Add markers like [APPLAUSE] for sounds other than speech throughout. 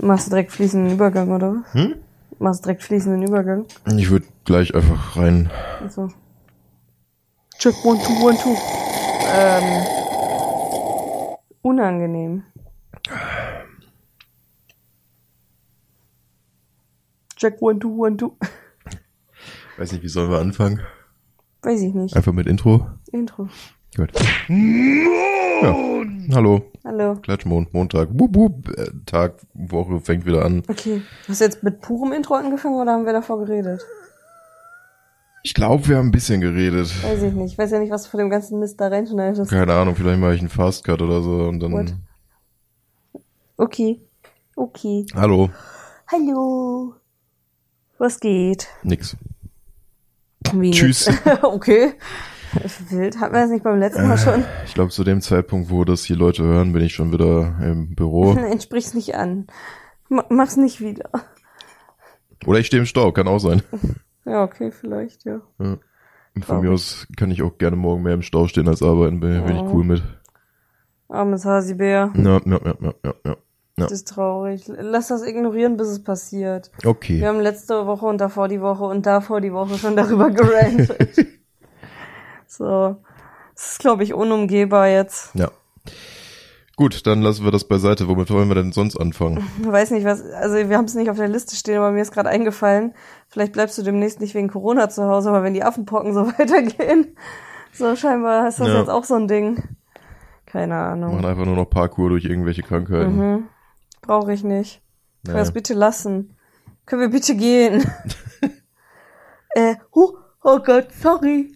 Machst du direkt fließenden Übergang, oder was? Hm? Machst du direkt fließenden Übergang? Ich würde gleich einfach rein. Also. Check one, two, one, two. Ähm. Unangenehm. Check one, two, one, two. Weiß nicht, wie sollen wir anfangen? Weiß ich nicht. Einfach mit Intro. Intro. Gut. Ja. Hallo. Hallo. Klatschmond, Montag. Wup, wup. Äh, Tag, Woche fängt wieder an. Okay. Hast du jetzt mit purem Intro angefangen oder haben wir davor geredet? Ich glaube, wir haben ein bisschen geredet. Weiß ich nicht. Ich weiß ja nicht, was du von dem ganzen Mist da reinschneidest. Keine Ahnung, vielleicht mache ich einen Fastcut oder so und dann. What? Okay. Okay. Hallo. Hallo. Was geht? Nix. Wie Tschüss. [LAUGHS] okay. Wild. Hatten wir das nicht beim letzten Mal schon? Ich glaube, zu dem Zeitpunkt, wo das hier Leute hören, bin ich schon wieder im Büro. [LAUGHS] Nein, sprich's nicht an. Ma- Mach's nicht wieder. Oder ich stehe im Stau, kann auch sein. [LAUGHS] Ja, okay, vielleicht, ja. Ja. Und Von mir aus kann ich auch gerne morgen mehr im Stau stehen als arbeiten, bin, bin ich Oh. cool mit. Armes Hasibär. Ja, ja, ja, ja, ja, ja. Ja. Das ist traurig. Lass das ignorieren, bis es passiert. Okay. Wir haben letzte Woche und davor die Woche und davor die Woche schon darüber gerantet. [LAUGHS] so. Das ist, glaube ich, unumgehbar jetzt. Ja. Gut, dann lassen wir das beiseite. Womit wollen wir denn sonst anfangen? Ich weiß nicht, was, also wir haben es nicht auf der Liste stehen, aber mir ist gerade eingefallen, vielleicht bleibst du demnächst nicht wegen Corona zu Hause, aber wenn die Affenpocken so [LAUGHS] weitergehen, so scheinbar ist das Ja. jetzt auch so ein Ding. Keine Ahnung. machen einfach nur noch Parkour durch irgendwelche Krankheiten. Mhm. Brauche ich nicht. Können wir Nee. das bitte lassen? Können wir bitte gehen? [LAUGHS] äh, huh, oh Gott, sorry.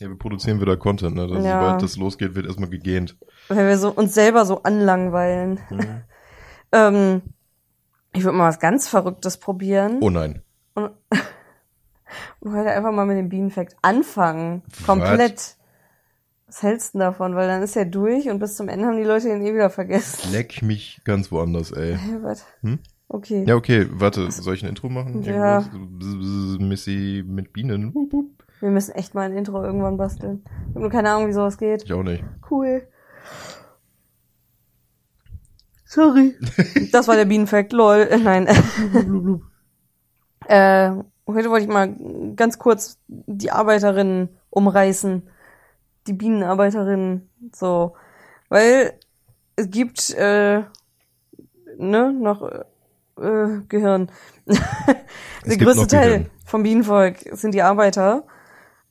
Ja, wir produzieren wieder Content, ne? Das, Ja. Sobald das losgeht, wird erstmal gegähnt. Weil wir so uns selber so anlangweilen. Mhm. [LAUGHS] Ähm, ich würde mal was ganz Verrücktes probieren. Oh nein. Und, [LAUGHS] und heute einfach mal mit dem Bienenfact anfangen. Komplett. Was hältst du davon? Weil dann ist er durch und bis zum Ende haben die Leute den eh wieder vergessen. Leck mich ganz woanders, ey. Was? Hm? Okay. Ja, okay, warte, soll ich ein Intro machen? Ja. Irgendwas? Missy mit Bienen. Wup, wup. Wir müssen echt mal ein Intro irgendwann basteln. Ich habe nur keine Ahnung, wie sowas geht. Ich auch nicht. Cool. Sorry. [LAUGHS] Das war der Bienenfact, lol. Äh, Nein. [LAUGHS] äh, heute wollte ich mal ganz kurz die Arbeiterinnen umreißen. Die Bienenarbeiterinnen. So. Weil es gibt, äh, ne, noch äh, Gehirn. [LAUGHS] Der größte noch Teil Gehirn. vom Bienenvolk sind die Arbeiter,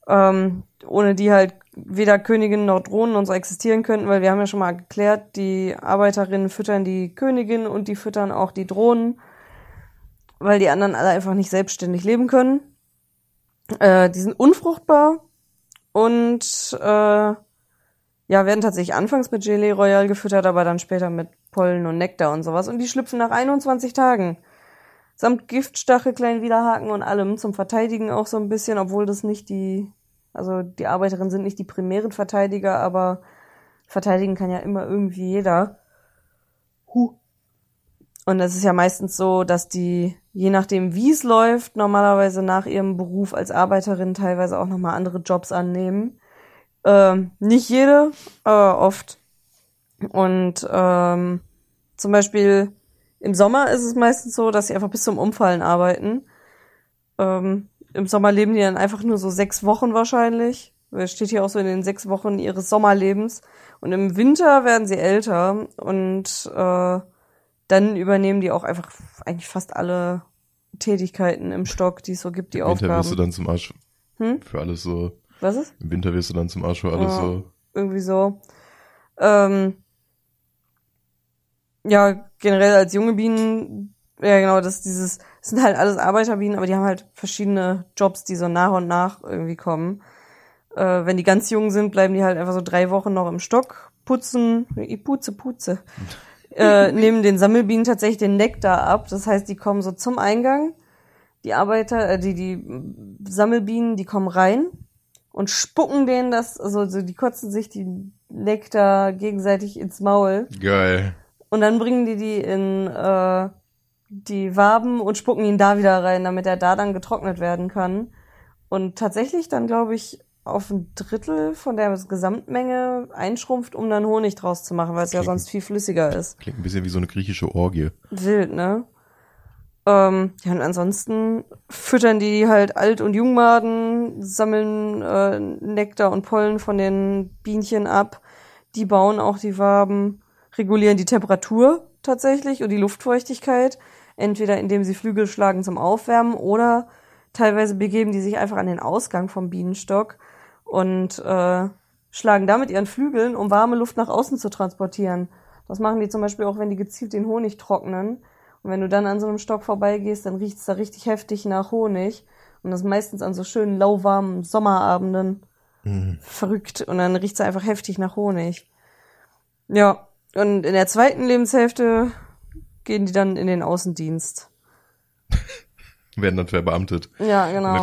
ähm, ohne die halt weder Königinnen noch Drohnen und so existieren könnten, weil wir haben ja schon mal geklärt, die Arbeiterinnen füttern die Königin und die füttern auch die Drohnen, weil die anderen alle einfach nicht selbstständig leben können. Äh, die sind unfruchtbar und äh, ja, werden tatsächlich anfangs mit Gelee Royal gefüttert, aber dann später mit Pollen und Nektar und sowas. Und die schlüpfen nach 21 Tagen. Samt Giftstachel, kleinen Widerhaken und allem zum Verteidigen auch so ein bisschen, obwohl das nicht die, also die Arbeiterinnen sind nicht die primären Verteidiger, aber verteidigen kann ja immer irgendwie jeder. Huh. Und es ist ja meistens so, dass die, je nachdem wie es läuft, normalerweise nach ihrem Beruf als Arbeiterin teilweise auch nochmal andere Jobs annehmen. Ähm, nicht jede, aber oft. Und ähm, zum Beispiel im Sommer ist es meistens so, dass sie einfach bis zum Umfallen arbeiten. Ähm, Im Sommer leben die dann einfach nur so sechs Wochen wahrscheinlich. Es steht hier auch so in den sechs Wochen ihres Sommerlebens. Und im Winter werden sie älter und äh, dann übernehmen die auch einfach eigentlich fast alle Tätigkeiten im Stock, die es so gibt, die Im Winter wirst du Aufgaben. dann zum Arsch Hm? für alles so. Was ist? Im Winter wirst du dann zum Arsch für alles Ja. so. irgendwie so. Ähm, ja, generell als junge Bienen, ja genau, das dieses, das sind halt alles Arbeiterbienen, aber die haben halt verschiedene Jobs, die so nach und nach irgendwie kommen. Äh, wenn die ganz jung sind, bleiben die halt einfach so drei Wochen noch im Stock, putzen, ich putze, putze. [LAUGHS] äh, nehmen den Sammelbienen tatsächlich den Nektar ab. Das heißt, die kommen so zum Eingang. Die Arbeiter, äh, die, die Sammelbienen, die kommen rein und spucken denen das, also so, die kotzen sich die Nektar gegenseitig ins Maul. Geil. Und dann bringen die die in äh, die Waben und spucken ihn da wieder rein, damit er da dann getrocknet werden kann. Und tatsächlich dann, glaube ich, auf ein Drittel von der Gesamtmenge einschrumpft, um dann Honig draus zu machen, weil es ja sonst viel flüssiger ist. Klingt ein bisschen wie so eine griechische Orgie. Wild, ne? Ähm, ja, und ansonsten füttern die halt Alt- und Jungmaden, sammeln äh, Nektar und Pollen von den Bienchen ab, die bauen auch die Waben, regulieren die Temperatur tatsächlich und die Luftfeuchtigkeit, entweder indem sie Flügel schlagen zum Aufwärmen oder teilweise begeben die sich einfach an den Ausgang vom Bienenstock und äh, schlagen damit ihren Flügeln, um warme Luft nach außen zu transportieren. Das machen die zum Beispiel auch, wenn die gezielt den Honig trocknen. Und wenn du dann an so einem Stock vorbeigehst, dann riecht's da richtig heftig nach Honig. Und das meistens an so schönen lauwarmen Sommerabenden. Mhm. Verrückt. Und dann riecht's einfach heftig nach Honig. Ja. Und in der zweiten Lebenshälfte gehen die dann in den Außendienst. [LAUGHS] Werden dann verbeamtet. Ja, genau.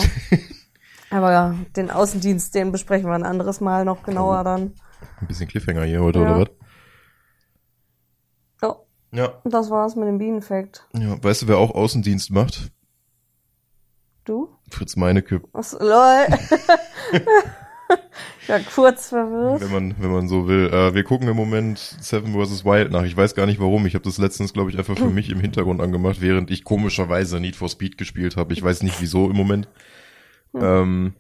[LAUGHS] Aber ja, den Außendienst, den besprechen wir ein anderes Mal noch genauer dann. Ein bisschen Cliffhanger hier heute, ja. oder was? Ja. Ja. Das war's mit dem Bienenfakt. Ja, weißt du, wer auch Außendienst macht? Du? Fritz Meinecke. Was, lol. [LAUGHS] ja, kurz verwirrt. Wenn man, wenn man so will. Äh, wir gucken im Moment Seven vs. Wild nach. Ich weiß gar nicht warum. Ich habe das letztens, glaube ich, einfach für [LAUGHS] mich im Hintergrund angemacht, während ich komischerweise Need for Speed gespielt habe. Ich weiß nicht wieso im Moment. Hm. Ähm,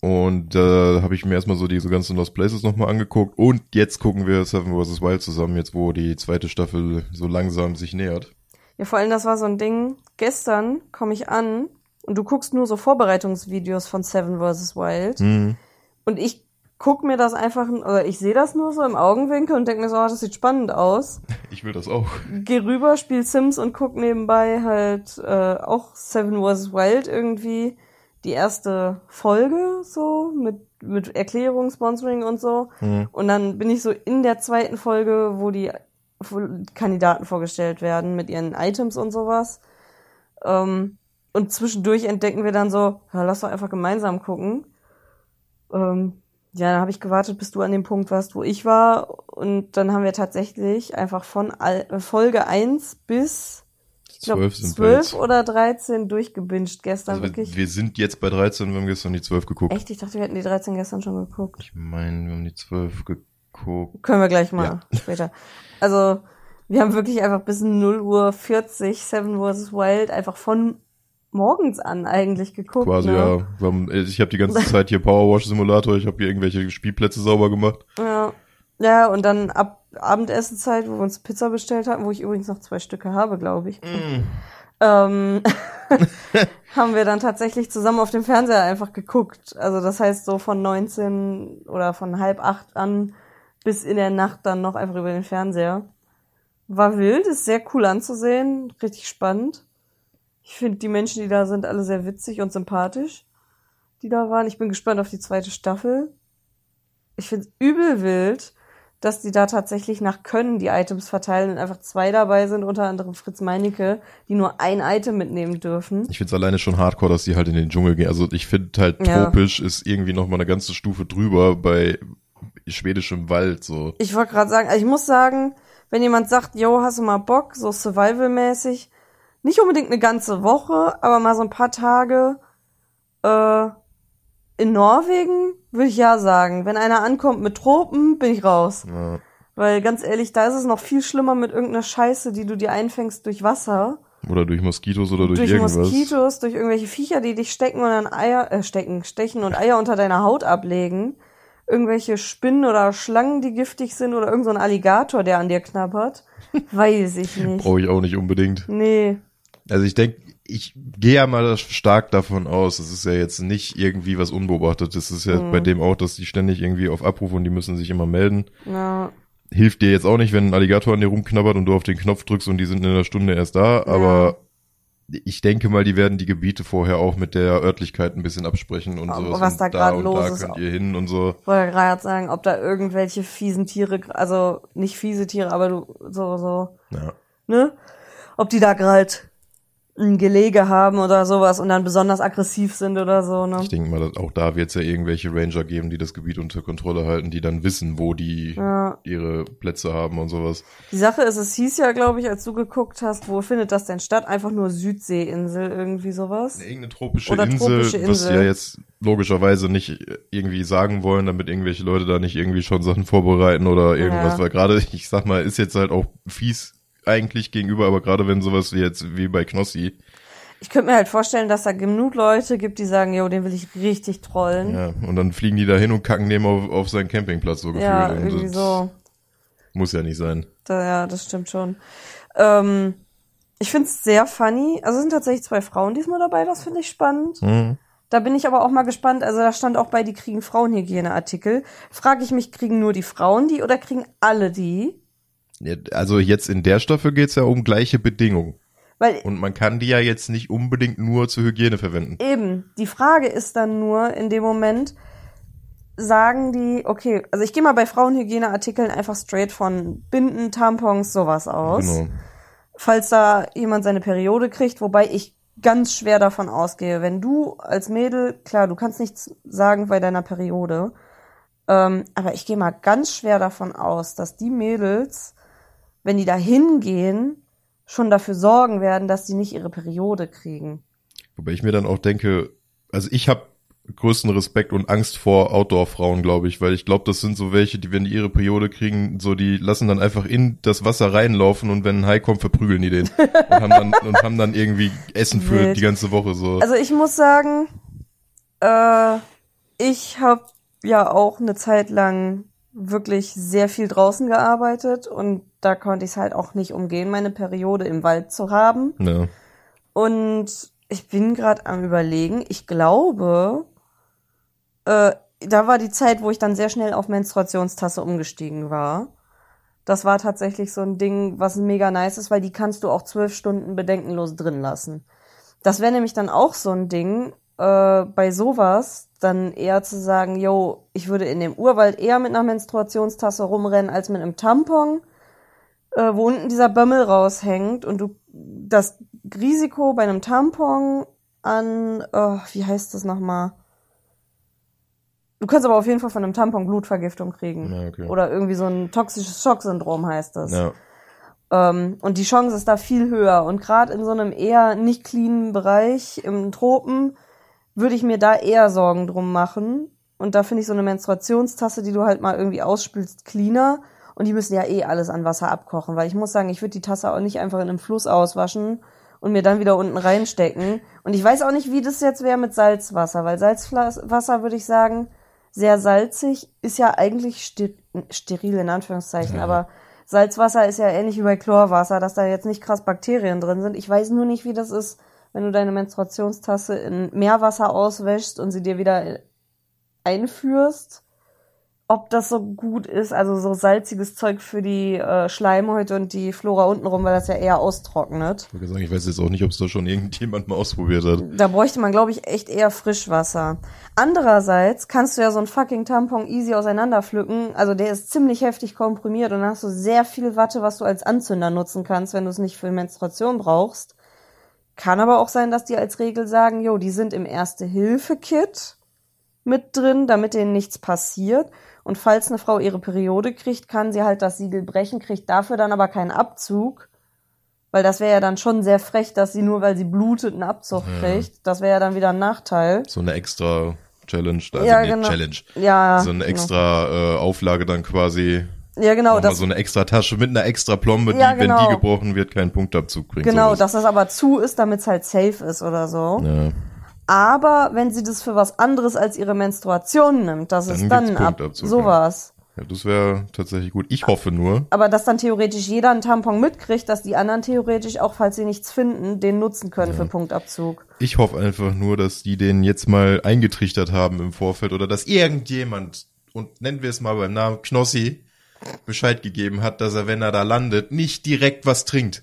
und da äh, habe ich mir erstmal so diese ganzen Lost Places nochmal angeguckt. Und jetzt gucken wir Seven vs. Wild zusammen, jetzt wo die zweite Staffel so langsam sich nähert. Ja, vor allem das war so ein Ding. Gestern komme ich an und du guckst nur so Vorbereitungsvideos von Seven vs. Wild. Mhm. Und ich guck mir das einfach, oder ich sehe das nur so im Augenwinkel und denke mir so, oh, das sieht spannend aus. [LAUGHS] Ich will das auch. Geh rüber, spiel Sims und guck nebenbei halt äh, auch Seven vs. Wild irgendwie die erste Folge so mit mit Erklärung, Sponsoring und so. Mhm. Und dann bin ich so in der zweiten Folge, wo die Kandidaten vorgestellt werden mit ihren Items und sowas. Ähm, und zwischendurch entdecken wir dann so, ja, lass doch einfach gemeinsam gucken. Ähm, ja, dann habe ich gewartet, bis du an dem Punkt warst, wo ich war. Und dann haben wir tatsächlich einfach von Folge 1 bis ich glaube, 12, 12 oder 13 durchgebinged gestern also wirklich. Wir sind jetzt bei 13, wir haben gestern die 12 geguckt. Echt? Ich dachte, wir hätten die 13 gestern schon geguckt. Ich meine, wir haben die 12 geguckt. Können wir gleich mal ja. [LAUGHS] später. Also, wir haben wirklich einfach bis 0 Uhr 40 Seven vs. Wild einfach von morgens an eigentlich geguckt. Quasi, ne? ja. Haben, ich habe die ganze Zeit hier Powerwash Simulator, ich habe hier irgendwelche Spielplätze sauber gemacht. Ja. Ja, und dann ab Abendessenzeit, wo wir uns Pizza bestellt hatten, wo ich übrigens noch zwei Stücke habe, glaube ich. Mm. Ähm, [LAUGHS] [LAUGHS] haben wir dann tatsächlich zusammen auf dem Fernseher einfach geguckt. Also das heißt so von 19 oder von halb acht an bis in der Nacht dann noch einfach über den Fernseher. War wild, ist sehr cool anzusehen, richtig spannend. Ich finde die Menschen, die da sind, alle sehr witzig und sympathisch, die da waren. Ich bin gespannt auf die zweite Staffel. Ich finde es übel wild, dass die da tatsächlich nach Können die Items verteilen und einfach zwei dabei sind, unter anderem Fritz Meinecke, die nur ein Item mitnehmen dürfen. Ich finde es alleine schon hardcore, dass die halt in den Dschungel gehen. Also ich finde halt tropisch ja. ist irgendwie noch mal eine ganze Stufe drüber bei schwedischem Wald so. Ich wollte gerade sagen, also ich muss sagen, wenn jemand sagt, yo, hast du mal Bock, so Survival-mäßig, nicht unbedingt eine ganze Woche, aber mal so ein paar Tage äh, in Norwegen würde ich ja sagen. Wenn einer ankommt mit Tropen, bin ich raus. Ja. Weil ganz ehrlich, da ist es noch viel schlimmer mit irgendeiner Scheiße, die du dir einfängst durch Wasser. Oder durch Moskitos oder durch, durch irgendwas. Durch Moskitos, durch irgendwelche Viecher, die dich stecken und dann Eier, äh, stecken, stechen und Eier unter deiner Haut ablegen. Irgendwelche Spinnen oder Schlangen, die giftig sind oder irgendein so Alligator, der an dir knabbert. [LAUGHS] Weiß ich nicht. Brauche ich auch nicht unbedingt. Nee. Also ich denke, ich gehe ja mal stark davon aus, es ist ja jetzt nicht irgendwie was unbeobachtet. Es ist ja mhm. bei dem auch, dass die ständig irgendwie auf Abruf und die müssen sich immer melden. Ja. Hilft dir jetzt auch nicht, wenn ein Alligator an dir rumknabbert und du auf den Knopf drückst und die sind in einer Stunde erst da, ja. aber ich denke mal, die werden die Gebiete vorher auch mit der Örtlichkeit ein bisschen absprechen und so. Was da gerade los da ist. könnt ihr hin und so. Ich wollte gerade sagen, ob da irgendwelche fiesen Tiere, also nicht fiese Tiere, aber du so, so. Ja. Ne? Ob die da gerade ein Gelege haben oder sowas und dann besonders aggressiv sind oder so. Ne? Ich denke mal, dass auch da wird es ja irgendwelche Ranger geben, die das Gebiet unter Kontrolle halten, die dann wissen, wo die Ja. ihre Plätze haben und sowas. Die Sache ist, es hieß ja, glaube ich, als du geguckt hast, wo findet das denn statt? Einfach nur Südseeinsel, irgendwie sowas. Irgendeine tropische Oder Insel, tropische was sie Insel. ja jetzt logischerweise nicht irgendwie sagen wollen, damit irgendwelche Leute da nicht irgendwie schon Sachen vorbereiten oder irgendwas, Ja. weil gerade, ich sag mal, ist jetzt halt auch fies eigentlich gegenüber, aber gerade wenn sowas wie jetzt wie bei Knossi, Ich könnte mir halt vorstellen, dass da genug Leute gibt, die sagen, jo, den will ich richtig trollen. ja, und dann fliegen die da hin und kacken dem auf, auf seinen Campingplatz so gefühlt. Ja, und irgendwie so. Muss ja nicht sein. Da, ja, das stimmt schon. Ähm, ich find's sehr funny. Also es sind tatsächlich zwei Frauen diesmal dabei, das finde ich spannend. Mhm. Da bin ich aber auch mal gespannt. Also da stand auch bei, die kriegen Frauenhygieneartikel. Frage ich mich, kriegen nur die Frauen die oder kriegen alle die? Also jetzt in der Staffel geht's ja um gleiche Bedingungen. Weil Und man kann die ja jetzt nicht unbedingt nur zur Hygiene verwenden. Eben, die Frage ist dann nur in dem Moment, sagen die, okay, also ich gehe mal bei Frauenhygieneartikeln einfach straight von Binden, Tampons, sowas aus. Genau. Falls da jemand seine Periode kriegt, wobei ich ganz schwer davon ausgehe, wenn du als Mädel, klar, du kannst nichts sagen bei deiner Periode, ähm, aber ich gehe mal ganz schwer davon aus, dass die Mädels, wenn die da hingehen, schon dafür sorgen werden, dass die nicht ihre Periode kriegen. Wobei ich mir dann auch denke, also ich habe größten Respekt und Angst vor Outdoor-Frauen, glaube ich, weil ich glaube, das sind so welche, die, wenn die ihre Periode kriegen, so die lassen dann einfach in das Wasser reinlaufen und wenn ein Hai kommt, verprügeln die den und haben dann, und haben dann irgendwie Essen für Wild. die ganze Woche so. Also ich muss sagen, äh, ich habe ja auch eine Zeit lang wirklich sehr viel draußen gearbeitet und da konnte ich es halt auch nicht umgehen, meine Periode im Wald zu haben. ja. Und ich bin gerade am überlegen, ich glaube, äh, da war die Zeit, wo ich dann sehr schnell auf Menstruationstasse umgestiegen war. Das war tatsächlich so ein Ding, was mega nice ist, weil die kannst du auch zwölf Stunden bedenkenlos drin lassen. Das wäre nämlich dann auch so ein Ding, äh, bei sowas dann eher zu sagen, yo, ich würde in dem Urwald eher mit einer Menstruationstasse rumrennen als mit einem Tampon, äh, wo unten dieser Bömmel raushängt und du das Risiko bei einem Tampon an, oh, wie heißt das nochmal? Du kannst aber auf jeden Fall von einem Tampon Blutvergiftung kriegen. Ja, okay. Oder irgendwie so ein toxisches Schocksyndrom heißt das. ja. Ähm, und die Chance ist da viel höher. Und gerade in so einem eher nicht cleanen Bereich im Tropen würde ich mir da eher Sorgen drum machen. Und da finde ich so eine Menstruationstasse, die du halt mal irgendwie ausspülst, cleaner. Und die müssen ja eh alles an Wasser abkochen, weil ich muss sagen, ich würde die Tasse auch nicht einfach in einem Fluss auswaschen und mir dann wieder unten reinstecken. Und ich weiß auch nicht, wie das jetzt wäre mit Salzwasser, weil Salzwasser würde ich sagen, sehr salzig, ist ja eigentlich ster steril in Anführungszeichen, Ja. aber Salzwasser ist ja ähnlich wie bei Chlorwasser, dass da jetzt nicht krass Bakterien drin sind. Ich weiß nur nicht, wie das ist, wenn du deine Menstruationstasse in Meerwasser auswäschst und sie dir wieder einführst. Ob das so gut ist, also so salziges Zeug für die äh, Schleimhäute und die Flora untenrum, weil das ja eher austrocknet. Ich, sagen, ich weiß jetzt auch nicht, ob es da schon irgendjemand mal ausprobiert hat. Da bräuchte man, glaube ich, echt eher Frischwasser. Andererseits kannst du ja so ein fucking Tampon easy auseinanderpflücken. Also der ist ziemlich heftig komprimiert und dann hast du sehr viel Watte, was du als Anzünder nutzen kannst, wenn du es nicht für Menstruation brauchst. Kann aber auch sein, dass die als Regel sagen, jo, die sind im Erste-Hilfe-Kit mit drin, damit denen nichts passiert. Und falls eine Frau ihre Periode kriegt, kann sie halt das Siegel brechen, kriegt dafür dann aber keinen Abzug. Weil das wäre ja dann schon sehr frech, dass sie nur, weil sie blutet, einen Abzug kriegt. Das wäre ja dann wieder ein Nachteil. So eine extra Challenge, also Ja, genau. Challenge. Ja. So eine genau. extra äh, Auflage dann quasi. Ja, genau. Das, so eine extra Tasche mit einer extra Plombe, Ja, die, wenn genau. die gebrochen wird, keinen Punktabzug bringt. genau, sowas. dass das aber zu ist, damit es halt safe ist oder so. Ja. Aber wenn sie das für was anderes als ihre Menstruation nimmt, dass Dann es dann ab Punktabzug, sowas. ja, das wäre tatsächlich gut. Ich hoffe nur, Aber dass dann theoretisch jeder einen Tampon mitkriegt, dass die anderen theoretisch auch, falls sie nichts finden, den nutzen können für Punktabzug. ich hoffe einfach nur, dass die den jetzt mal eingetrichtert haben im Vorfeld oder dass irgendjemand, und nennen wir es mal beim Namen Knossi, Bescheid gegeben hat, dass er, wenn er da landet, nicht direkt was trinkt.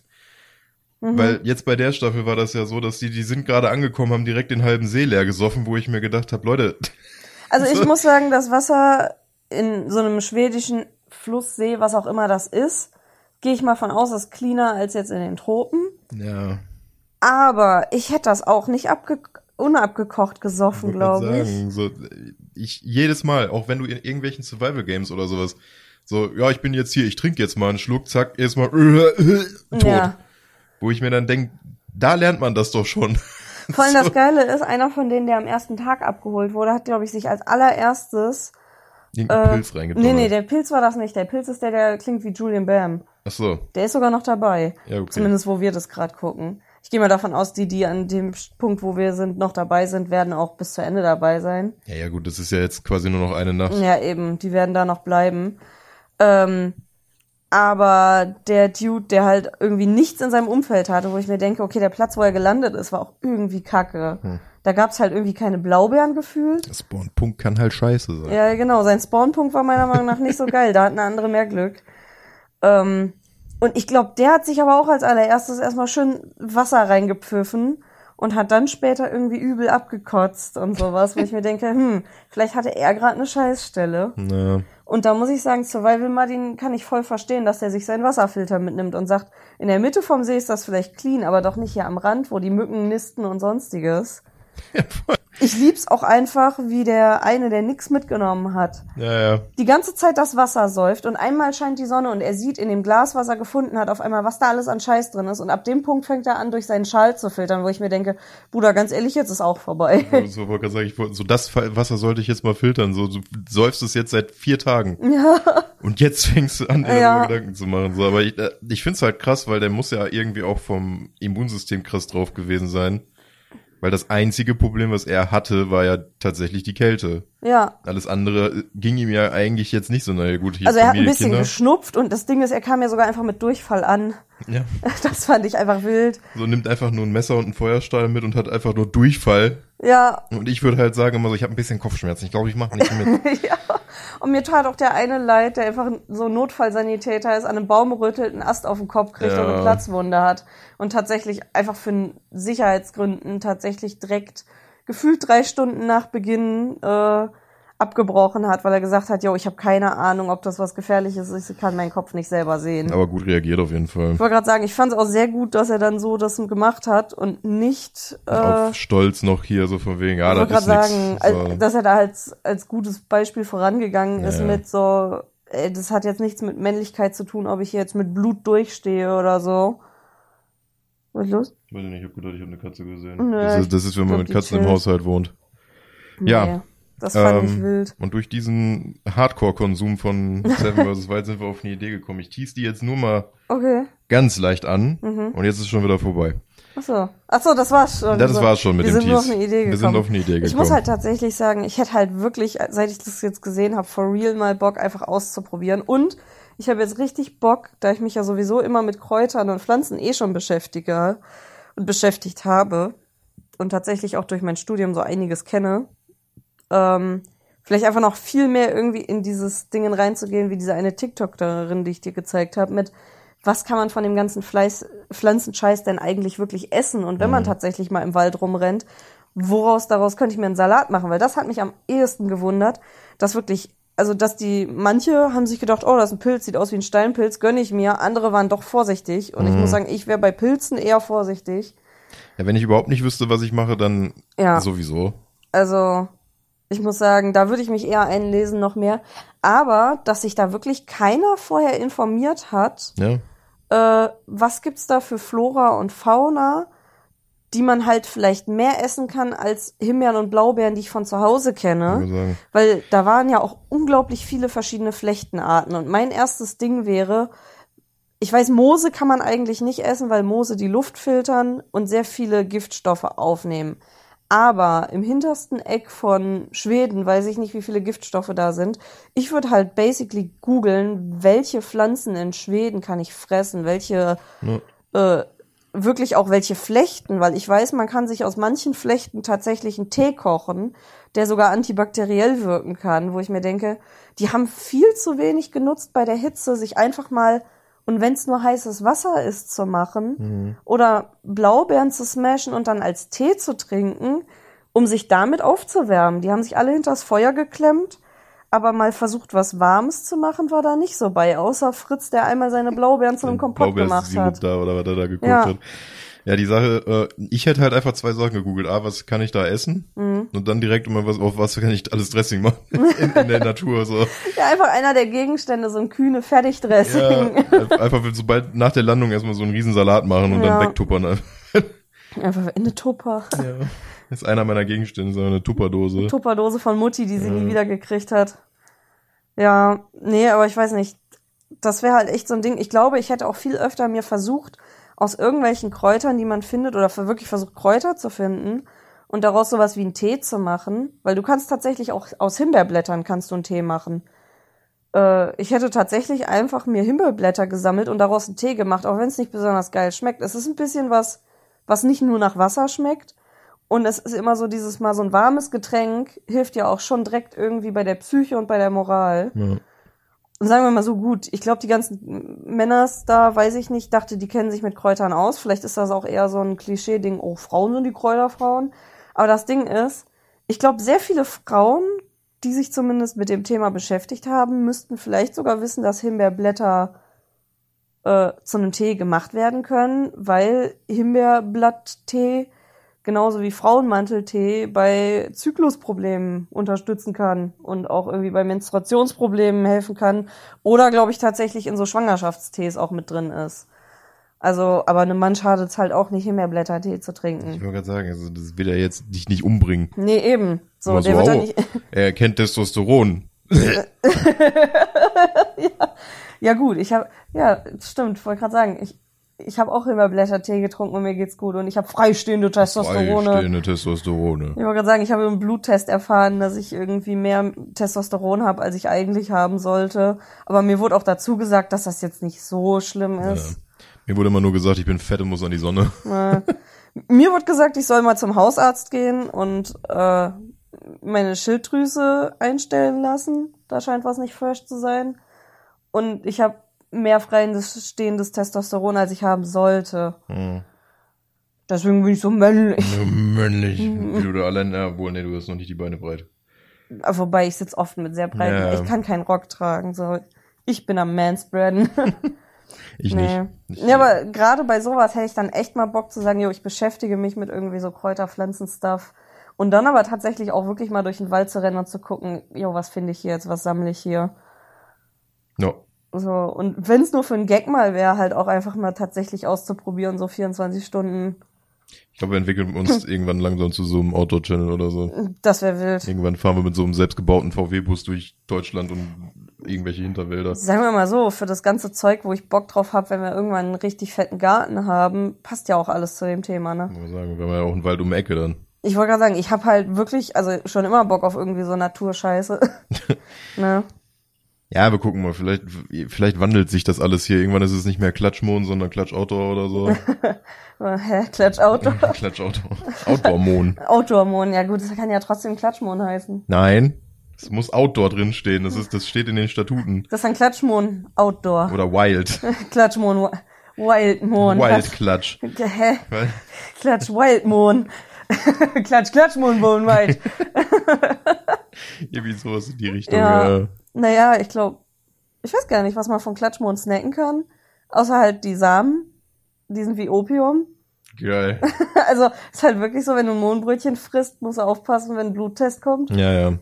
Mhm. Weil jetzt bei der Staffel war das ja so, dass die, die sind gerade angekommen, haben direkt den halben See leer gesoffen, wo ich mir gedacht habe, Leute, [LAUGHS] Also ich muss sagen, das Wasser in so einem schwedischen Flusssee, was auch immer das ist, gehe ich mal von aus, ist cleaner als jetzt in den Tropen. ja, Aber ich hätte das auch nicht abge unabgekocht gesoffen, glaube ich. sagen, so, ich jedes Mal, auch wenn du in irgendwelchen Survival Games oder sowas, so, ja, ich bin jetzt hier, ich trinke jetzt mal einen Schluck, zack, erstmal [LAUGHS] tot. Ja. Wo ich mir dann denk, da lernt man das doch schon. [LAUGHS] Vor allem das Geile ist, einer von denen, der am ersten Tag abgeholt wurde, hat, glaube ich, sich als allererstes. Irgendein Äh, Pilz reingetan. nee, nee, der Pilz war das nicht. Der Pilz ist der, der klingt wie Julian Bam. Ach so, Der ist sogar noch dabei. ja, okay. Zumindest, wo wir das gerade gucken. Ich gehe mal davon aus, die, die an dem Punkt, wo wir sind, noch dabei sind, werden auch bis zu Ende dabei sein. Ja, ja, gut, das ist ja jetzt quasi nur noch eine Nacht. Ja, eben, die werden da noch bleiben. Ähm, aber der Dude, der halt irgendwie nichts in seinem Umfeld hatte, wo ich mir denke, okay, der Platz, wo er gelandet ist, war auch irgendwie kacke. Hm. Da gab's halt irgendwie keine Blaubeeren gefühlt. Das Spawnpunkt kann halt scheiße sein. Ja, genau. Sein Spawnpunkt war meiner Meinung nach nicht so geil. Da hatten andere mehr Glück. Ähm, und ich glaube, der hat sich aber auch als allererstes erstmal schön Wasser reingepfiffen und hat dann später irgendwie übel abgekotzt und sowas, wo ich mir denke, hm, vielleicht hatte er gerade eine Scheißstelle. Na, Und da muss ich sagen, Survival Martin kann ich voll verstehen, dass der sich seinen Wasserfilter mitnimmt und sagt, in der Mitte vom See ist das vielleicht clean, aber doch nicht hier am Rand, wo die Mücken nisten und sonstiges. [LAUGHS] Ich lieb's auch einfach, wie der eine, der nix mitgenommen hat, ja, ja. die ganze Zeit das Wasser säuft und einmal scheint die Sonne und er sieht in dem Glas, was er gefunden hat, auf einmal, was da alles an Scheiß drin ist und ab dem Punkt fängt er an, durch seinen Schal zu filtern, wo ich mir denke, Bruder, ganz ehrlich, jetzt ist auch vorbei. So wollte sagen, ich wollte, so das Wasser sollte ich jetzt mal filtern. So, du säufst es jetzt seit vier Tagen. Ja. Und jetzt fängst du an, dir Ja. Gedanken zu machen. So, aber ich, äh, ich find's halt krass, weil der muss ja irgendwie auch vom Immunsystem krass drauf gewesen sein. Weil das einzige Problem, was er hatte, war ja tatsächlich die Kälte. Ja. Alles andere äh, ging ihm ja eigentlich jetzt nicht so, naja gut, hier Also er hat ein bisschen Kinder. geschnupft und das Ding ist, er kam ja sogar einfach mit Durchfall an. Ja. [LAUGHS] Das fand ich einfach wild. So nimmt einfach nur ein Messer und einen Feuerstahl mit und hat einfach nur Durchfall. Ja, Und ich würde halt sagen immer so, ich habe ein bisschen Kopfschmerzen. Ich glaube, ich mache nicht mit. [LAUGHS] ja. Und mir tat auch der eine leid, der einfach so Notfallsanitäter ist, an einem Baum rüttelt, einen Ast auf den Kopf kriegt Ja. und eine Platzwunde hat. Und tatsächlich einfach für Sicherheitsgründen tatsächlich direkt gefühlt drei Stunden nach Beginn äh, abgebrochen hat, weil er gesagt hat, yo, ich habe keine Ahnung, ob das was Gefährliches ist, ich kann meinen Kopf nicht selber sehen. Aber gut reagiert auf jeden Fall. Ich wollte gerade sagen, ich fand es auch sehr gut, dass er dann so das gemacht hat und nicht äh, auf Stolz noch hier so von wegen, ja, ich wollte das gerade ist sagen, nix. So. dass er da als, als gutes Beispiel vorangegangen ist Ja, ja. mit so, ey, das hat jetzt nichts mit Männlichkeit zu tun, ob ich jetzt mit Blut durchstehe oder so. Was ist los? Ich weiß nicht, ich habe gedacht, ich habe eine Katze gesehen. Nö, das, ist, das ist, wenn man glaub, mit Katzen im. Haushalt wohnt. Ja. Das fand ich Ähm, wild. Und durch diesen Hardcore-Konsum von Seven vs. Wild sind wir auf eine Idee gekommen. Ich tease die jetzt nur mal Okay. ganz leicht an Mhm. und jetzt ist schon wieder vorbei. Achso. Achso, das war's schon. Das So, war's schon mit wir dem sind nur auf Tease. eine Idee gekommen. Wir sind auf eine Idee Ich gekommen. muss halt tatsächlich sagen, ich hätte halt wirklich, seit ich das jetzt gesehen habe, for real mal Bock, einfach auszuprobieren. Und ich habe jetzt richtig Bock, da ich mich ja sowieso immer mit Kräutern und Pflanzen eh schon beschäftige und beschäftigt habe und tatsächlich auch durch mein Studium so einiges kenne, ähm, vielleicht einfach noch viel mehr irgendwie in dieses Dingen reinzugehen, wie diese eine TikTokerin, die ich dir gezeigt habe, mit was kann man von dem ganzen Fleiß, Pflanzenscheiß denn eigentlich wirklich essen? Und wenn man tatsächlich mal im Wald rumrennt, woraus daraus könnte ich mir einen Salat machen? Weil das hat mich am ehesten gewundert, dass wirklich, also dass die, manche haben sich gedacht, oh, das ist ein Pilz, sieht aus wie ein Steinpilz, gönne ich mir. Andere waren doch vorsichtig. Und ich muss sagen, ich wäre bei Pilzen eher vorsichtig. ja, wenn ich überhaupt nicht wüsste, was ich mache, dann Ja. sowieso. Also, ich muss sagen, da würde ich mich eher einlesen noch mehr. Aber, dass sich da wirklich keiner vorher informiert hat, Ja. äh, was gibt's da für Flora und Fauna, die man halt vielleicht mehr essen kann als Himbeeren und Blaubeeren, die ich von zu Hause kenne. Weil da waren ja auch unglaublich viele verschiedene Flechtenarten. Und mein erstes Ding wäre, ich weiß, Moose kann man eigentlich nicht essen, weil Moose die Luft filtern und sehr viele Giftstoffe aufnehmen. Aber im hintersten Eck von Schweden weiß ich nicht, wie viele Giftstoffe da sind. Ich würde halt basically googeln, welche Pflanzen in Schweden kann ich fressen, welche äh, wirklich auch welche Flechten, weil ich weiß, man kann sich aus manchen Flechten tatsächlich einen Tee kochen, der sogar antibakteriell wirken kann, wo ich mir denke, die haben viel zu wenig genutzt bei der Hitze, sich einfach mal und wenn es nur heißes Wasser ist zu machen oder Blaubeeren zu smashen und dann als Tee zu trinken, um sich damit aufzuwärmen. Die haben sich alle hinters Feuer geklemmt, aber mal versucht, was Warmes zu machen, war da nicht so bei, außer Fritz, der einmal seine Blaubeeren zu einem Kompott gemacht Blaubeersirup hat. da oder was er da geguckt Ja. hat. Ja, die Sache, äh, ich hätte halt einfach zwei Sachen gegoogelt. A, was kann ich da essen? Mhm. Und dann direkt immer was, auf was kann ich alles Dressing machen [LAUGHS] in, in der Natur, so. Ja, einfach einer der Gegenstände, so ein kühne Fertigdressing. Ja, einfach sobald nach der Landung erstmal so einen riesen Salat machen und Ja. dann wegtuppern. [LAUGHS] Einfach in eine Tupper. Ja. Das ist einer meiner Gegenstände, so eine Tupperdose. Tupperdose von Mutti, die sie Ja. nie wieder gekriegt hat. Ja, nee, aber ich weiß nicht. Das wäre halt echt so ein Ding. Ich glaube, ich hätte auch viel öfter mir versucht, aus irgendwelchen Kräutern, die man findet, oder wirklich versucht, Kräuter zu finden und daraus sowas wie einen Tee zu machen. Weil du kannst tatsächlich auch aus Himbeerblättern kannst du einen Tee machen. Äh, ich hätte tatsächlich einfach mir Himbeerblätter gesammelt und daraus einen Tee gemacht, auch wenn es nicht besonders geil schmeckt. Es ist ein bisschen was, was nicht nur nach Wasser schmeckt. Und es ist immer so dieses mal so ein warmes Getränk, hilft ja auch schon direkt irgendwie bei der Psyche und bei der Moral. Ja. Und sagen wir mal so gut, ich glaube, die ganzen Männers da, weiß ich nicht, dachte, die kennen sich mit Kräutern aus. Vielleicht ist das auch eher so ein Klischee-Ding, oh, Frauen sind die Kräuterfrauen. Aber das Ding ist, ich glaube, sehr viele Frauen, die sich zumindest mit dem Thema beschäftigt haben, müssten vielleicht sogar wissen, dass Himbeerblätter äh, zu einem Tee gemacht werden können, weil Himbeerblatttee genauso wie Frauenmanteltee bei Zyklusproblemen unterstützen kann und auch irgendwie bei Menstruationsproblemen helfen kann oder glaube ich tatsächlich in so Schwangerschaftstees auch mit drin ist. Also, aber einem Mann schadet es halt auch nicht, Himbeerblättertee zu Ich trinken. wollte gerade sagen, also das will er jetzt dich nicht umbringen. Nee, eben. So, der wird dann au, nicht. [LAUGHS] Er kennt Testosteron. [LAUGHS] Ja gut, ich habe ja, stimmt, wollte gerade sagen, ich ich habe auch Himbeerblättertee getrunken und mir geht's gut und ich habe freistehende Testosterone. Freistehende Testosterone. Ich wollte gerade sagen, ich habe im Bluttest erfahren, dass ich irgendwie mehr Testosteron habe, als ich eigentlich haben sollte. Aber mir wurde auch dazu gesagt, dass das jetzt nicht so schlimm ist. Mir wurde immer nur gesagt, ich bin fett und muss an die Sonne. Äh, mir wurde gesagt, ich soll mal zum Hausarzt gehen und äh, meine Schilddrüse einstellen lassen. Da scheint was nicht fresh zu sein. Und ich habe mehr freies stehendes Testosteron, als ich haben sollte. Hm. Deswegen bin ich so männlich. Ja, männlich. [LAUGHS] Wie du da allein, ja, wohl, nee, du hast noch nicht die Beine breit. Wobei ich sitze oft mit sehr breiten. Ja. Ich kann keinen Rock tragen. So, ich bin am Manspreaden. [LAUGHS] Ich nee. nicht. Ich, Ja, aber gerade bei sowas hätte ich dann echt mal Bock zu sagen, jo, ich beschäftige mich mit irgendwie so Kräuterpflanzen-Stuff. Und dann aber tatsächlich auch wirklich mal durch den Wald zu rennen und zu gucken, jo, was finde ich hier jetzt, was sammle ich hier. Ja. So, und wenn es nur für einen Gag mal wäre, halt auch einfach mal tatsächlich auszuprobieren, so 24 Stunden. Ich glaube, wir entwickeln uns [LAUGHS] irgendwann langsam zu so einem Outdoor-Channel oder so. Das wäre wild. Irgendwann fahren wir mit so einem selbstgebauten VW-Bus durch Deutschland und irgendwelche Hinterwälder. Sagen wir mal so, für das ganze Zeug, wo ich Bock drauf habe, wenn wir irgendwann einen richtig fetten Garten haben, passt ja auch alles zu dem Thema, ne? Man sagen, wir haben ja auch einen Wald um die Ecke dann. Ich wollte gerade sagen, ich habe halt wirklich, also schon immer Bock auf irgendwie so Naturscheiße. [LAUGHS] [LAUGHS] ne? Ja, wir gucken mal, vielleicht, vielleicht wandelt sich das alles hier. Irgendwann ist es nicht mehr Klatschmond, sondern Klatsch-Outdoor oder so. [LAUGHS] Hä? Klatsch Outdoor? [LAUGHS] Klatsch-Outdoor. Outdoor-Mon. Outdoor-Mon, ja gut, das kann ja trotzdem Klatschmon heißen. Nein, es muss Outdoor drin stehen. Das ist, das steht in den Statuten. Das ist ein Klatschmon Outdoor. Oder Wild. [LAUGHS] Klatschmon, Wi- Wildmon. Wild Klatsch. Klatsch, hä? Klatsch Wildmon. Klatsch, Klatschmon, Mon, Wild. Irgendwie sowas in die Richtung. Ja. Ja. Naja, ich glaube, ich weiß gar nicht, was man von Klatschmon snacken kann. Außer halt die Samen. Die sind wie Opium. Geil. [LAUGHS] Also ist halt wirklich so, wenn du ein Mohnbrötchen frisst, musst du aufpassen, wenn ein Bluttest kommt. Ja, ja.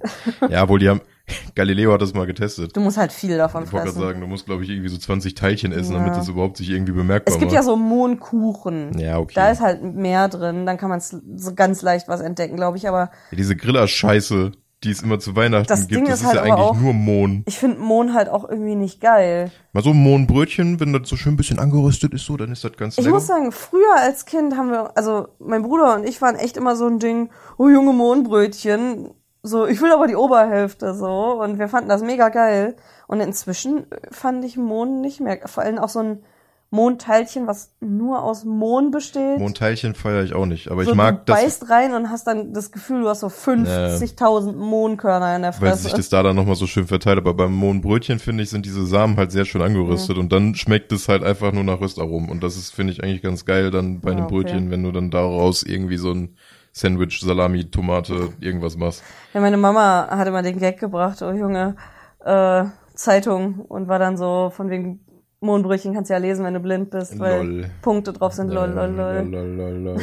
Ja, wohl, die haben, [LAUGHS] Galileo hat das mal getestet. Du musst halt viel davon Ich wollte gerade fressen. sagen, du musst, glaube ich, irgendwie so 20 Teilchen essen, Ja. damit das überhaupt sich irgendwie bemerkbar Es gibt macht. ja so Mohnkuchen. Ja, okay. Da ist halt mehr drin, dann kann man so ganz leicht was entdecken, glaube ich. Aber Ja, diese Griller-Scheiße, die es immer zu Weihnachten Das gibt, Ding das ist ist, halt ja eigentlich auch- nur Mohn. ich finde Mohn halt auch irgendwie nicht geil. Mal so ein Mohnbrötchen, wenn das so schön ein bisschen angeröstet ist, so, dann ist das ganz Ich lecker. muss sagen, früher als Kind haben wir, also mein Bruder und ich waren echt immer so ein Ding, oh junge Mohnbrötchen, so ich will aber die Oberhälfte so und wir fanden das mega geil. Und inzwischen fand ich Mohn nicht mehr, vor allem auch so ein Mohnteilchen, was nur aus Mohn besteht. Mohnteilchen feiere ich auch nicht, aber so, ich mag du das, beißt rein und hast dann das Gefühl, du hast so 50.000 Mohnkörner in der weil Fresse. sich das da dann nochmal so schön verteilt. Aber beim Mohnbrötchen, finde ich, sind diese Samen halt sehr schön angeröstet und dann schmeckt es halt einfach nur nach Röstaromen. Und das ist, finde ich, eigentlich ganz geil dann bei Ja, einem okay. Brötchen, wenn du dann daraus irgendwie so ein Sandwich, Salami, Tomate, irgendwas machst. Ja, meine Mama hat immer den Gag gebracht, oh Junge, äh, Zeitung und war dann so von wegen Mondbrötchen kannst du ja lesen, wenn du blind bist, weil Lol. Punkte drauf sind. Lol, lol, lol. Lol, lol,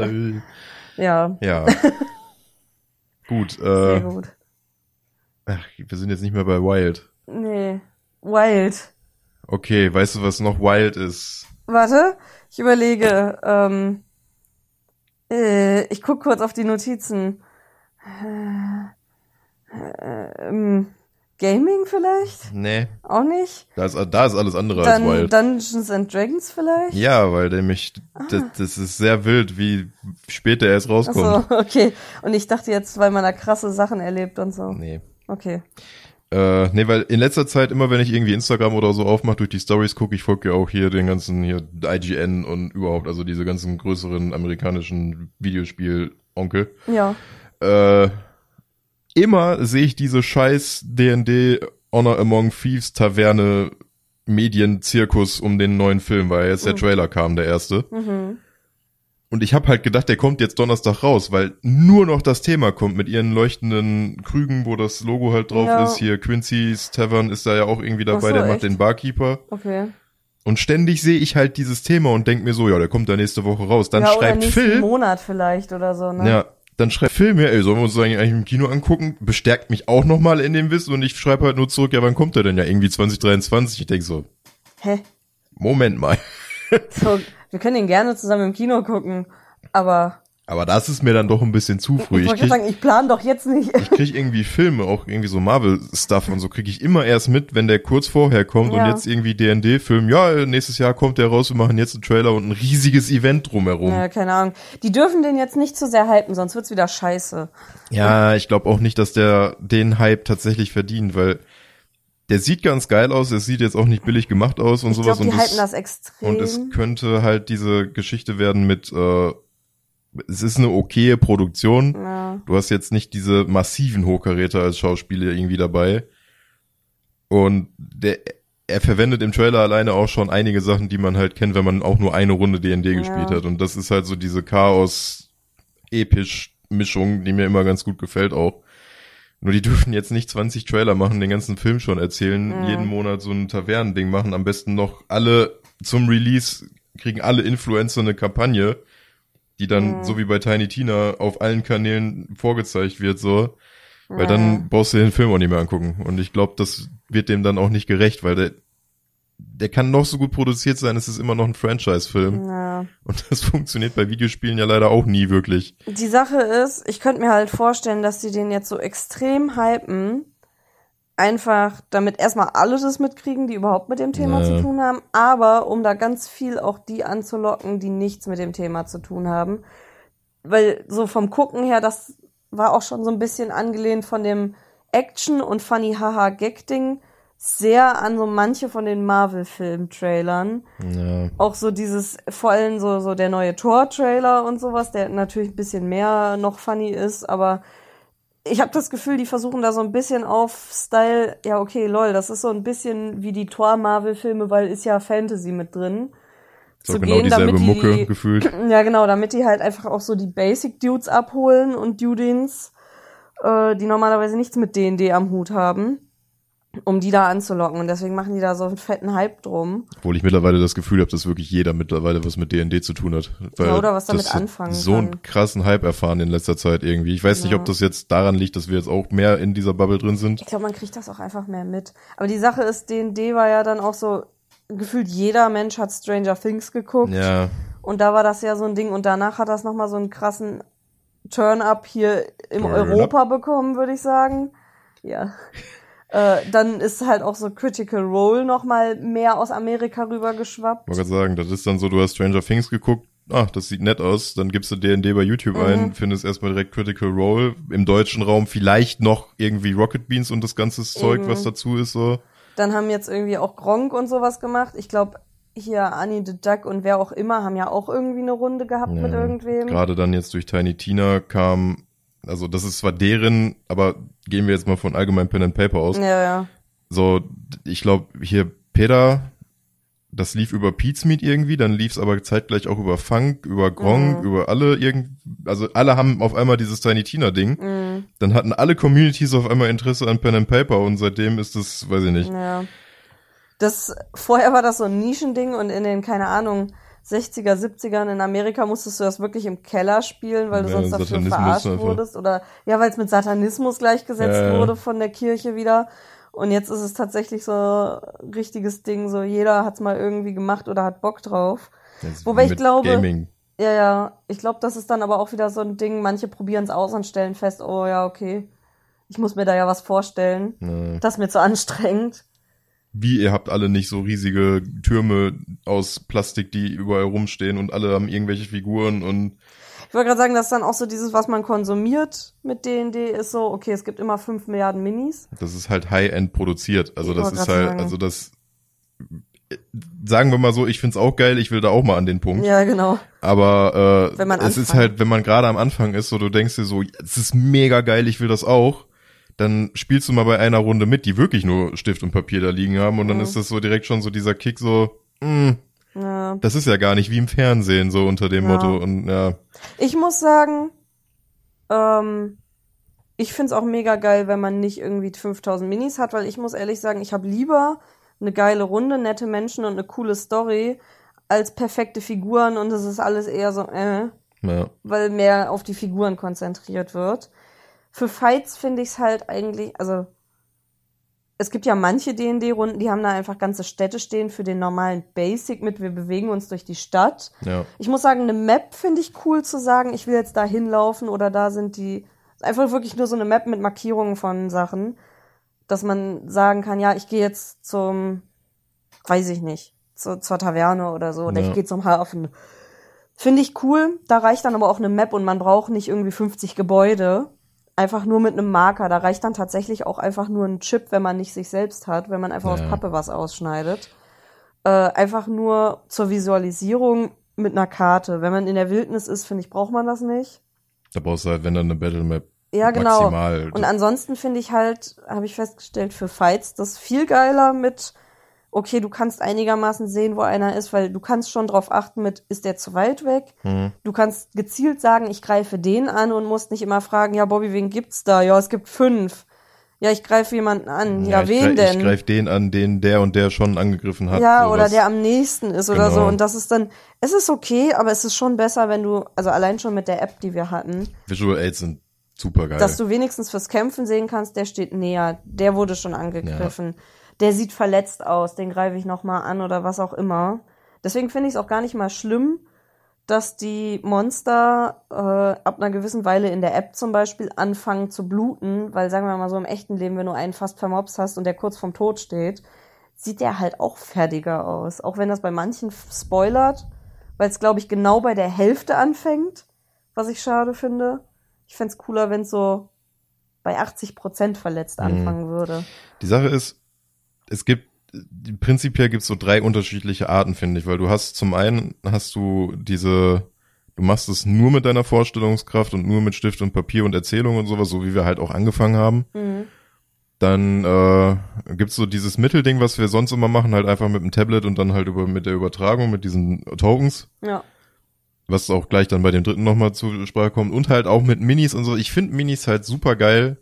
lol. [LAUGHS] Ja, Ja. [LAUGHS] Gut, sehr äh, gut. ach, wir sind jetzt nicht mehr bei Wild. Nee. Wild. Okay, weißt du, was noch Wild ist? Warte, ich überlege. Ähm, äh, ich guck kurz auf die Notizen. Äh, ähm, Gaming vielleicht? Nee, Auch nicht? da ist, da ist alles andere als Dann Wild. Dungeons and Dragons vielleicht? Ja, weil nämlich, das, das ist sehr wild, wie spät der erst rauskommt. Achso, okay. Und ich dachte jetzt, weil man da krasse Sachen erlebt und so. Nee. Okay. Äh, nee, weil in letzter Zeit immer, wenn ich irgendwie Instagram oder so aufmache, durch die Stories gucke, ich folge ja auch hier den ganzen hier IGN und überhaupt, also diese ganzen größeren amerikanischen Videospiel-Onkel. Ja. Äh, immer sehe ich diese scheiß D&D Honor Among Thieves Taverne Medienzirkus um den neuen Film, weil jetzt der Mhm. Trailer kam, der erste. Mhm. Und ich habe halt gedacht, der kommt jetzt Donnerstag raus, weil nur noch das Thema kommt mit ihren leuchtenden Krügen, wo das Logo halt drauf Ja. ist. Hier Quincy's Tavern ist da ja auch irgendwie dabei, so, der macht echt? den Barkeeper. Okay. Und ständig sehe ich halt dieses Thema und denk mir so, ja, der kommt da nächste Woche raus. Dann ja, schreibt Phil, Monat vielleicht oder so, ne? ja, dann schreibt Phil mir, ey, sollen wir uns eigentlich im Kino angucken? Bestärkt mich auch nochmal in dem Wissen und ich schreibe halt nur zurück, ja, wann kommt der denn? Ja, irgendwie 2023. Ich denk so, Hä? Moment mal. So, wir können ihn gerne zusammen im Kino gucken, aber Aber das ist mir dann doch ein bisschen zu früh. ich Ich wollte krieg, sagen, ich plane doch jetzt nicht. ich krieg irgendwie Filme, auch irgendwie so Marvel-Stuff und so krieg ich immer erst mit, wenn der kurz vorher kommt Ja. und jetzt irgendwie D&D-Film, ja, nächstes Jahr kommt der raus, wir machen jetzt einen Trailer und ein riesiges Event drumherum. Ja, keine Ahnung. Die dürfen den jetzt nicht zu sehr hypen, sonst wird's wieder scheiße. Ja, ich glaube auch nicht, dass der den Hype tatsächlich verdient, weil der sieht ganz geil aus, es sieht jetzt auch nicht billig gemacht aus und Ich sowas glaube, die und, es, das extrem. und es könnte halt diese Geschichte werden mit äh, es ist eine okaye Produktion. ja. Du hast jetzt nicht diese massiven Hochkaräter als Schauspieler irgendwie dabei. Und der er verwendet im Trailer alleine auch schon einige Sachen, die man halt kennt, wenn man auch nur eine Runde D&D gespielt Ja. hat. Und das ist halt so diese Chaos-Episch-Mischung, die mir immer ganz gut gefällt auch. Nur die dürfen jetzt nicht 20 Trailer machen, den ganzen Film schon erzählen, Ja. jeden Monat so ein Tavernending machen, am besten noch alle zum Release kriegen alle Influencer eine Kampagne, die dann Mhm. so wie bei Tiny Tina auf allen Kanälen vorgezeigt wird so, weil dann brauchst du den Film auch nicht mehr angucken und ich glaube, das wird dem dann auch nicht gerecht, weil der der kann noch so gut produziert sein, es ist immer noch ein Franchise-Film Ja. und das funktioniert bei Videospielen ja leider auch nie wirklich. Die Sache ist, ich könnte mir halt vorstellen, dass die den jetzt so extrem hypen, einfach damit erstmal alle das mitkriegen, die überhaupt mit dem Thema Ja. zu tun haben, aber um da ganz viel auch die anzulocken, die nichts mit dem Thema zu tun haben. Weil so vom Gucken her, das war auch schon so ein bisschen angelehnt von dem Action- und Funny-Haha-Gag-Ding sehr an so manche von den Marvel-Film-Trailern Ja. auch so dieses, vor allem so, so der neue Tor-Trailer und sowas, der natürlich ein bisschen mehr noch funny ist, aber ich habe das Gefühl, die versuchen da so ein bisschen auf Style, ja okay, lol, das ist so ein bisschen wie die Tor-Marvel-Filme, weil ist ja Fantasy mit drin. So zu genau gehen, dieselbe damit die- Mucke gefühlt. [CLEARS THROAT] Ja, genau, damit die halt einfach auch so die Basic-Dudes abholen und Dudins, äh, die normalerweise nichts mit D&D am Hut haben, um die da anzulocken. Und deswegen machen die da so einen fetten Hype drum. Obwohl ich mittlerweile das Gefühl habe, dass wirklich jeder mittlerweile was mit D&D zu tun hat. Weil Ja, oder was damit das anfangen so kann. einen krassen Hype erfahren in letzter Zeit irgendwie. Ich weiß nicht, Ja. ob das jetzt daran liegt, dass wir jetzt auch mehr in dieser Bubble drin sind. Ich glaube, man kriegt das auch einfach mehr mit. Aber die Sache ist, D&D war ja dann auch so, gefühlt jeder Mensch hat Stranger Things geguckt. Ja, Und da war das ja so ein Ding. Und danach hat das nochmal so einen krassen Turn-up hier im Turn-up. Europa bekommen, würde ich sagen. Ja. Äh, dann ist halt auch so Critical Role nochmal mehr aus Amerika rübergeschwappt. wollte sagen, das ist dann so, du hast Stranger Things geguckt, ach, das sieht nett aus, dann gibst du D&D bei YouTube Mhm. ein, findest erstmal direkt Critical Role, im deutschen Raum vielleicht noch irgendwie Rocket Beans und das ganze Zeug, Eben. was dazu ist so. Dann haben jetzt irgendwie auch Gronk und sowas gemacht. Ich glaube, hier Annie the Duck und wer auch immer haben ja auch irgendwie eine Runde gehabt mit irgendwem. Gerade dann jetzt durch Tiny Tina kam, also das ist zwar deren, aber gehen wir jetzt mal von allgemein Pen and Paper aus. Ja, ja. So, ich glaube, hier Peter, das lief über Pete's Meet irgendwie, dann lief's aber zeitgleich auch über Funk, über Gronk, Mhm. über alle irgend, also alle haben auf einmal dieses Tiny Tina Ding. Mhm. Dann hatten alle Communities auf einmal Interesse an Pen and Paper und seitdem ist es, weiß ich nicht. Ja. Das, vorher war das so ein Nischending und in den, keine Ahnung, 60er, 70ern in Amerika musstest du das wirklich im Keller spielen, weil du Ja, sonst dafür verarscht einfach. wurdest oder ja, weil es mit Satanismus gleichgesetzt Ja, ja. wurde von der Kirche wieder. Und jetzt ist es tatsächlich so ein richtiges Ding, so jeder hat's mal irgendwie gemacht oder hat Bock drauf. Ist Wobei ich glaube- Gaming. Ja, ja, ich glaube, das ist dann aber auch wieder so ein Ding, manche probieren es aus und stellen fest, oh ja, okay, ich muss mir da ja was vorstellen. Ja. Das ist mir zu anstrengend. Wie, ihr habt alle nicht so riesige Türme aus Plastik, die überall rumstehen und alle haben irgendwelche Figuren und Ich wollte gerade sagen, dass dann auch so dieses, was man konsumiert mit D&D, ist so, okay, es gibt immer 5 Milliarden Minis. das ist halt High-End produziert. Also Ich das ist halt, sagen. also das sagen wir mal so, ich find's auch geil, ich will da auch mal an den Punkt. Ja, genau. Aber äh, Wenn man es ist halt, wenn man gerade am Anfang ist, so du denkst dir so, es ist mega geil, ich will das auch, dann spielst du mal bei einer Runde mit, die wirklich nur Stift und Papier da liegen haben und dann Mhm. ist das so direkt schon so dieser Kick so, mh, Ja. das ist ja gar nicht wie im Fernsehen so unter dem Ja. Motto und ja, Ich muss sagen, ähm, ich find's auch mega geil, wenn man nicht irgendwie 5000 Minis hat, weil ich muss ehrlich sagen, ich habe lieber eine geile Runde, nette Menschen und eine coole Story als perfekte Figuren und es ist alles eher so, äh, ja. weil mehr auf die Figuren konzentriert wird. Für Fights finde ich's halt eigentlich, also es gibt ja manche D&D-Runden, die haben da einfach ganze Städte stehen für den normalen Basic mit, wir bewegen uns durch die Stadt. Ja, Ich muss sagen, eine Map finde ich cool zu sagen, ich will jetzt da hinlaufen oder da sind die. Einfach wirklich nur so eine Map mit Markierungen von Sachen, dass man sagen kann, ja, ich gehe jetzt zum, weiß ich nicht, zu, zur Taverne oder so, oder Ja. ich gehe zum Hafen. Finde ich cool. Da reicht dann aber auch eine Map und man braucht nicht irgendwie 50 Gebäude. Einfach nur mit einem Marker. Da reicht dann tatsächlich auch einfach nur ein Chip, wenn man nicht sich selbst hat, wenn man einfach Ja. aus Pappe was ausschneidet äh, einfach nur zur Visualisierung mit einer Karte. Wenn man in der Wildnis ist, finde ich, braucht man das nicht. da brauchst du halt, wenn dann eine Battle Map Ja, genau. maximal. Und ansonsten finde ich halt, habe ich festgestellt, für Fights das viel geiler mit, okay, du kannst einigermaßen sehen, wo einer ist, weil du kannst schon drauf achten mit, ist der zu weit weg? Mhm. Du kannst gezielt sagen, ich greife den an und musst nicht immer fragen, ja, Bobby, wen gibt's da? Ja, es gibt fünf. Ja, ich greife jemanden an. Ja, ich wen denn? Ich greif den an, den der und der schon angegriffen hat. Ja, sowas. oder der am nächsten ist oder Genau. so. Und das ist dann, es ist okay, aber es ist schon besser, wenn du, also allein schon mit der App, die wir hatten, Visual Aids sind super geil. dass du wenigstens fürs Kämpfen sehen kannst, der steht näher, der wurde schon angegriffen, der sieht verletzt aus, den greife ich nochmal an oder was auch immer. Deswegen finde ich es auch gar nicht mal schlimm, dass die Monster äh, ab einer gewissen Weile in der App zum Beispiel anfangen zu bluten, weil sagen wir mal so im echten Leben, wenn du einen fast vermobst hast und der kurz vorm Tod steht, sieht der halt auch fertiger aus. Auch wenn das bei manchen spoilert, weil es, glaube ich, genau bei der Hälfte anfängt, was ich schade finde. Ich fänd's cooler, wenn es so bei 80 Prozent verletzt Mhm. anfangen würde. Die Sache ist, es gibt, prinzipiell gibt es so drei unterschiedliche Arten, finde ich, weil du hast zum einen hast du diese, du machst es nur mit deiner Vorstellungskraft und nur mit Stift und Papier und Erzählung und sowas, so wie wir halt auch angefangen haben. Mhm. Dann äh, gibt's so dieses Mittelding, was wir sonst immer machen, halt einfach mit dem Tablet und dann halt über mit der Übertragung, mit diesen Tokens, Ja. was auch gleich dann bei dem dritten nochmal zur Sprache kommt. Und halt auch mit Minis und so. Ich finde Minis halt super geil,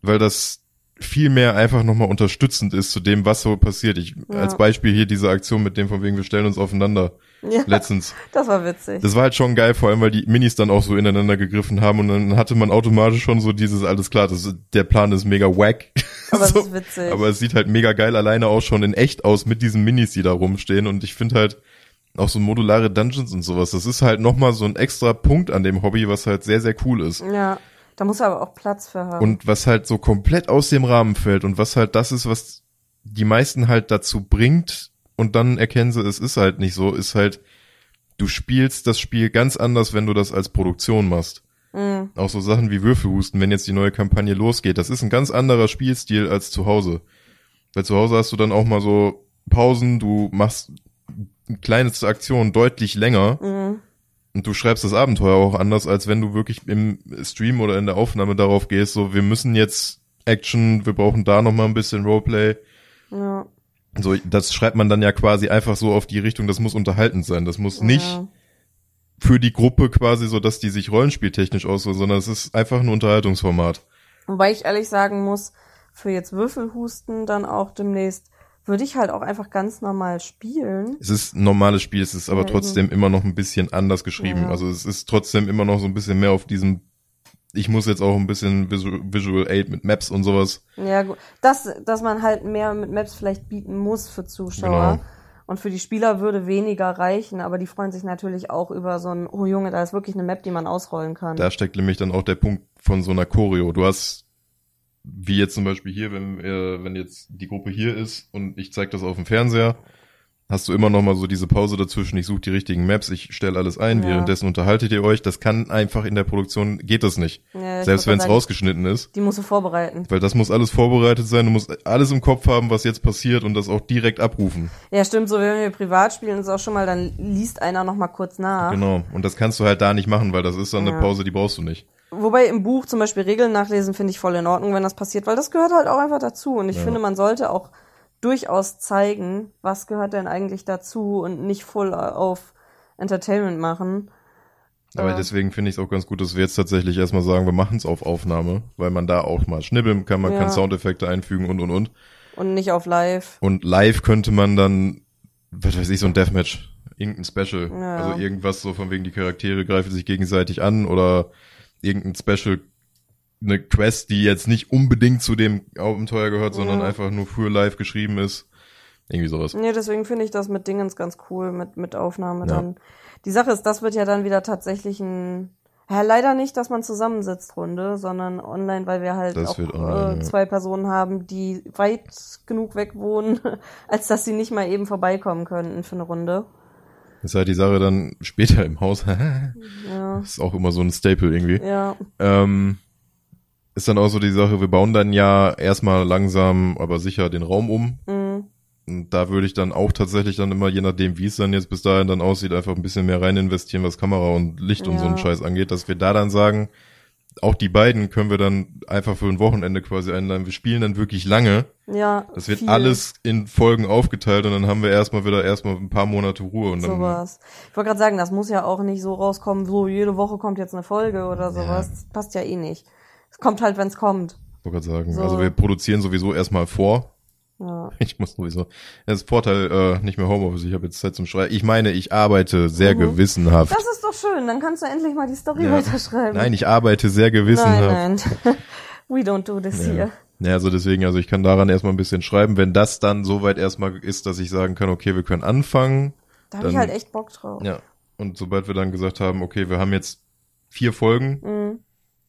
weil das viel mehr einfach nochmal unterstützend ist zu dem, was so passiert. Ich, Ja. als Beispiel hier diese Aktion mit dem von wegen, wir stellen uns aufeinander ja, letztens. [LAUGHS] das war witzig. Das war halt schon geil, vor allem, weil die Minis dann auch so ineinander gegriffen haben und dann hatte man automatisch schon so dieses, alles klar, das, der Plan ist mega wack. [LAUGHS] aber so. es ist witzig. Aber es sieht halt mega geil alleine auch schon in echt aus mit diesen Minis, die da rumstehen. Und ich finde halt auch so modulare Dungeons und sowas, das ist halt nochmal so ein extra Punkt an dem Hobby, was halt sehr, sehr cool ist. ja, da muss er aber auch Platz für haben. Und was halt so komplett aus dem Rahmen fällt und was halt das ist, was die meisten halt dazu bringt und dann erkennen sie, es ist halt nicht so, ist halt, du spielst das Spiel ganz anders, wenn du das als Produktion machst. Mhm. Auch so Sachen wie Würfelhusten, wenn jetzt die neue Kampagne losgeht. Das ist ein ganz anderer Spielstil als zu Hause. Weil zu Hause hast du dann auch mal so Pausen, du machst kleine Aktionen deutlich länger Mhm. Und du schreibst das Abenteuer auch anders, als wenn du wirklich im Stream oder in der Aufnahme darauf gehst, so wir müssen jetzt Action, wir brauchen da noch mal ein bisschen Roleplay. Ja. So, das schreibt man dann ja quasi einfach so auf die Richtung, das muss unterhaltend sein. Das muss nicht Ja. für die Gruppe quasi so, dass die sich rollenspieltechnisch aussuchen, sondern es ist einfach ein Unterhaltungsformat. Wobei ich ehrlich sagen muss, für jetzt Würfelhusten dann auch demnächst würde ich halt auch einfach ganz normal spielen. Es ist ein normales Spiel, es ist aber Ja, trotzdem immer noch ein bisschen anders geschrieben. Ja. Also es ist trotzdem immer noch so ein bisschen mehr auf diesem, ich muss jetzt auch ein bisschen Visual, Visual Aid mit Maps und sowas. Ja, gut. Das, dass man halt mehr mit Maps vielleicht bieten muss für Zuschauer. Genau. Und für die Spieler würde weniger reichen, aber die freuen sich natürlich auch über so ein, oh Junge, da ist wirklich eine Map, die man ausrollen kann. Da steckt nämlich dann auch der Punkt von so einer Choreo. Du hast, wie jetzt zum Beispiel hier, wenn, äh, wenn jetzt die Gruppe hier ist und ich zeig das auf dem Fernseher, hast du immer noch mal so diese Pause dazwischen. Ich suche die richtigen Maps, ich stelle alles ein, Ja. währenddessen unterhaltet ihr euch. Das kann einfach in der Produktion, geht das nicht. Ja, Selbst wenn es rausgeschnitten ist. Die musst du vorbereiten. Weil das muss alles vorbereitet sein, du musst alles im Kopf haben, was jetzt passiert und das auch direkt abrufen. Ja, stimmt, so wenn wir privat spielen, ist auch schon mal, dann liest einer noch mal kurz nach. Genau. Und das kannst du halt da nicht machen, weil das ist dann Ja. eine Pause, die brauchst du nicht. Wobei im Buch zum Beispiel Regeln nachlesen finde ich voll in Ordnung, wenn das passiert, weil das gehört halt auch einfach dazu. Und ich Ja. finde, man sollte auch durchaus zeigen, was gehört denn eigentlich dazu und nicht voll auf Entertainment machen. Aber Ja. deswegen finde ich es auch ganz gut, dass wir jetzt tatsächlich erstmal sagen, wir machen es auf Aufnahme, weil man da auch mal schnibbeln kann, man Ja. kann Soundeffekte einfügen und und und. Und nicht auf live. Und live könnte man dann, was weiß ich, so ein Deathmatch, irgendein Special. Ja. Also irgendwas so von wegen die Charaktere greifen sich gegenseitig an oder irgendein Special, eine Quest, die jetzt nicht unbedingt zu dem Abenteuer gehört, sondern einfach nur für live geschrieben ist. Irgendwie sowas. Nee, deswegen finde ich das mit Dingens ganz cool, mit, mit Aufnahme Ja. dann. Die Sache ist, das wird ja dann wieder tatsächlich ein, ja, leider nicht, dass man zusammensitzt, Runde, sondern online, weil wir halt Das auch online, äh, ja. zwei Personen haben, die weit genug weg wohnen, [LAUGHS] als dass sie nicht mal eben vorbeikommen könnten für eine Runde. Das ist halt die Sache dann später im Haus. [LAUGHS] Ja, ist auch immer so ein Staple irgendwie. ja, Ähm, ist dann auch so die Sache, wir bauen dann ja erstmal langsam, aber sicher den Raum um. mm, Und da würde ich dann auch tatsächlich dann immer, je nachdem, wie es dann jetzt bis dahin dann aussieht, einfach ein bisschen mehr rein investieren, was Kamera und Licht und so einen Ja. Scheiß angeht, dass wir da dann sagen, auch die beiden können wir dann einfach für ein Wochenende quasi einladen. Wir spielen dann wirklich lange. ja. Das wird viel. alles in Folgen aufgeteilt und dann haben wir erstmal wieder erstmal ein paar Monate Ruhe und dann sowas. Ich wollte gerade sagen, das muss ja auch nicht so rauskommen, so jede Woche kommt jetzt eine Folge oder sowas. Das passt ja eh nicht. Es kommt halt, wenn es kommt. wollte gerade sagen. So. Also wir produzieren sowieso erstmal vor. Ja. [LAUGHS] Ich muss sowieso. Das ist Vorteil, äh, nicht mehr Homeoffice, ich habe jetzt Zeit zum Schreiben. Ich meine, ich arbeite sehr Mhm. gewissenhaft. Das ist doch schön, dann kannst du endlich mal die Story Ja. weiterschreiben. Nein, ich arbeite sehr gewissenhaft. Nein, nein. [LAUGHS] We don't do this Ja. here. Ja, also deswegen, also ich kann daran erstmal ein bisschen schreiben. Wenn das dann soweit erstmal ist, dass ich sagen kann, okay, wir können anfangen. Da habe ich halt echt Bock drauf. Ja. Und sobald wir dann gesagt haben, okay, wir haben jetzt vier Folgen, Mhm.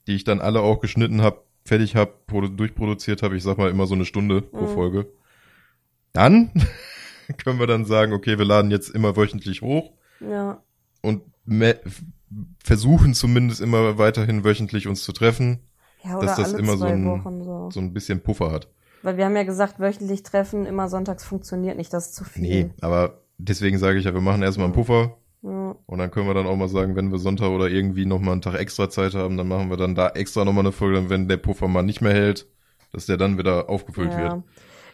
die ich dann alle auch geschnitten habe, fertig habe, durchproduziert habe, ich sag mal immer so eine Stunde pro Mhm. Folge. Dann [LAUGHS] können wir dann sagen, okay, wir laden jetzt immer wöchentlich hoch Ja. und versuchen zumindest immer weiterhin wöchentlich uns zu treffen, Ja, dass das immer so ein, so. so ein bisschen Puffer hat. Weil wir haben ja gesagt, wöchentlich treffen, immer sonntags funktioniert nicht, das ist zu viel. Nee, aber deswegen sage ich ja, wir machen erstmal einen Puffer Ja. und dann können wir dann auch mal sagen, wenn wir Sonntag oder irgendwie nochmal einen Tag extra Zeit haben, dann machen wir dann da extra nochmal eine Folge, wenn der Puffer mal nicht mehr hält, dass der dann wieder aufgefüllt Ja. wird.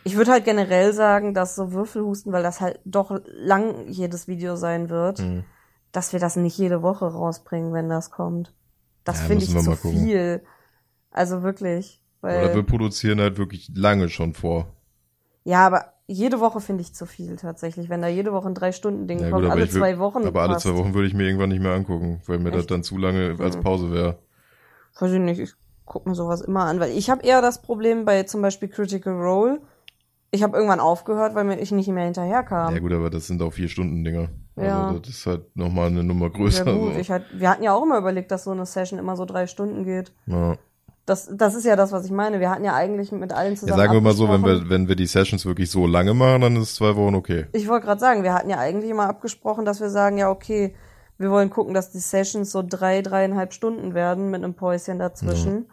Ich würde halt generell sagen, dass so Würfelhusten, weil das halt doch lang jedes Video sein wird, Mhm. dass wir das nicht jede Woche rausbringen, wenn das kommt. Das Ja, finde ich zu gucken. viel. Also wirklich. Oder wir Weil, produzieren halt wirklich lange schon vor. ja, aber jede Woche finde ich zu viel tatsächlich. Wenn da jede Woche ein Drei-Stunden-Ding Ja, kommt, gut, alle will- zwei Wochen. Aber alle passt. zwei Wochen würde ich mir irgendwann nicht mehr angucken, weil mir das Echt? dann zu lange als Mhm. Pause wäre. Weiß ich nicht, ich guck mir sowas immer an, weil ich habe eher das Problem bei zum Beispiel Critical Role. Ich habe irgendwann aufgehört, weil mir ich nicht mehr hinterherkam. Ja gut, aber das sind auch vier Stunden Dinger. Ja. Also das ist halt nochmal eine Nummer Ja, größer. gut, so. ich halt, wir hatten ja auch immer überlegt, dass so eine Session immer so drei Stunden geht. ja. Das, das ist ja das, was ich meine. Wir hatten ja eigentlich mit allen ja, zusammen. sagen wir mal so, wenn wir, wenn wir die Sessions wirklich so lange machen, dann ist zwei Wochen okay. Ich wollte gerade sagen, wir hatten ja eigentlich immer abgesprochen, dass wir sagen, ja, okay, wir wollen gucken, dass die Sessions so drei, dreieinhalb Stunden werden mit einem Päuschen dazwischen.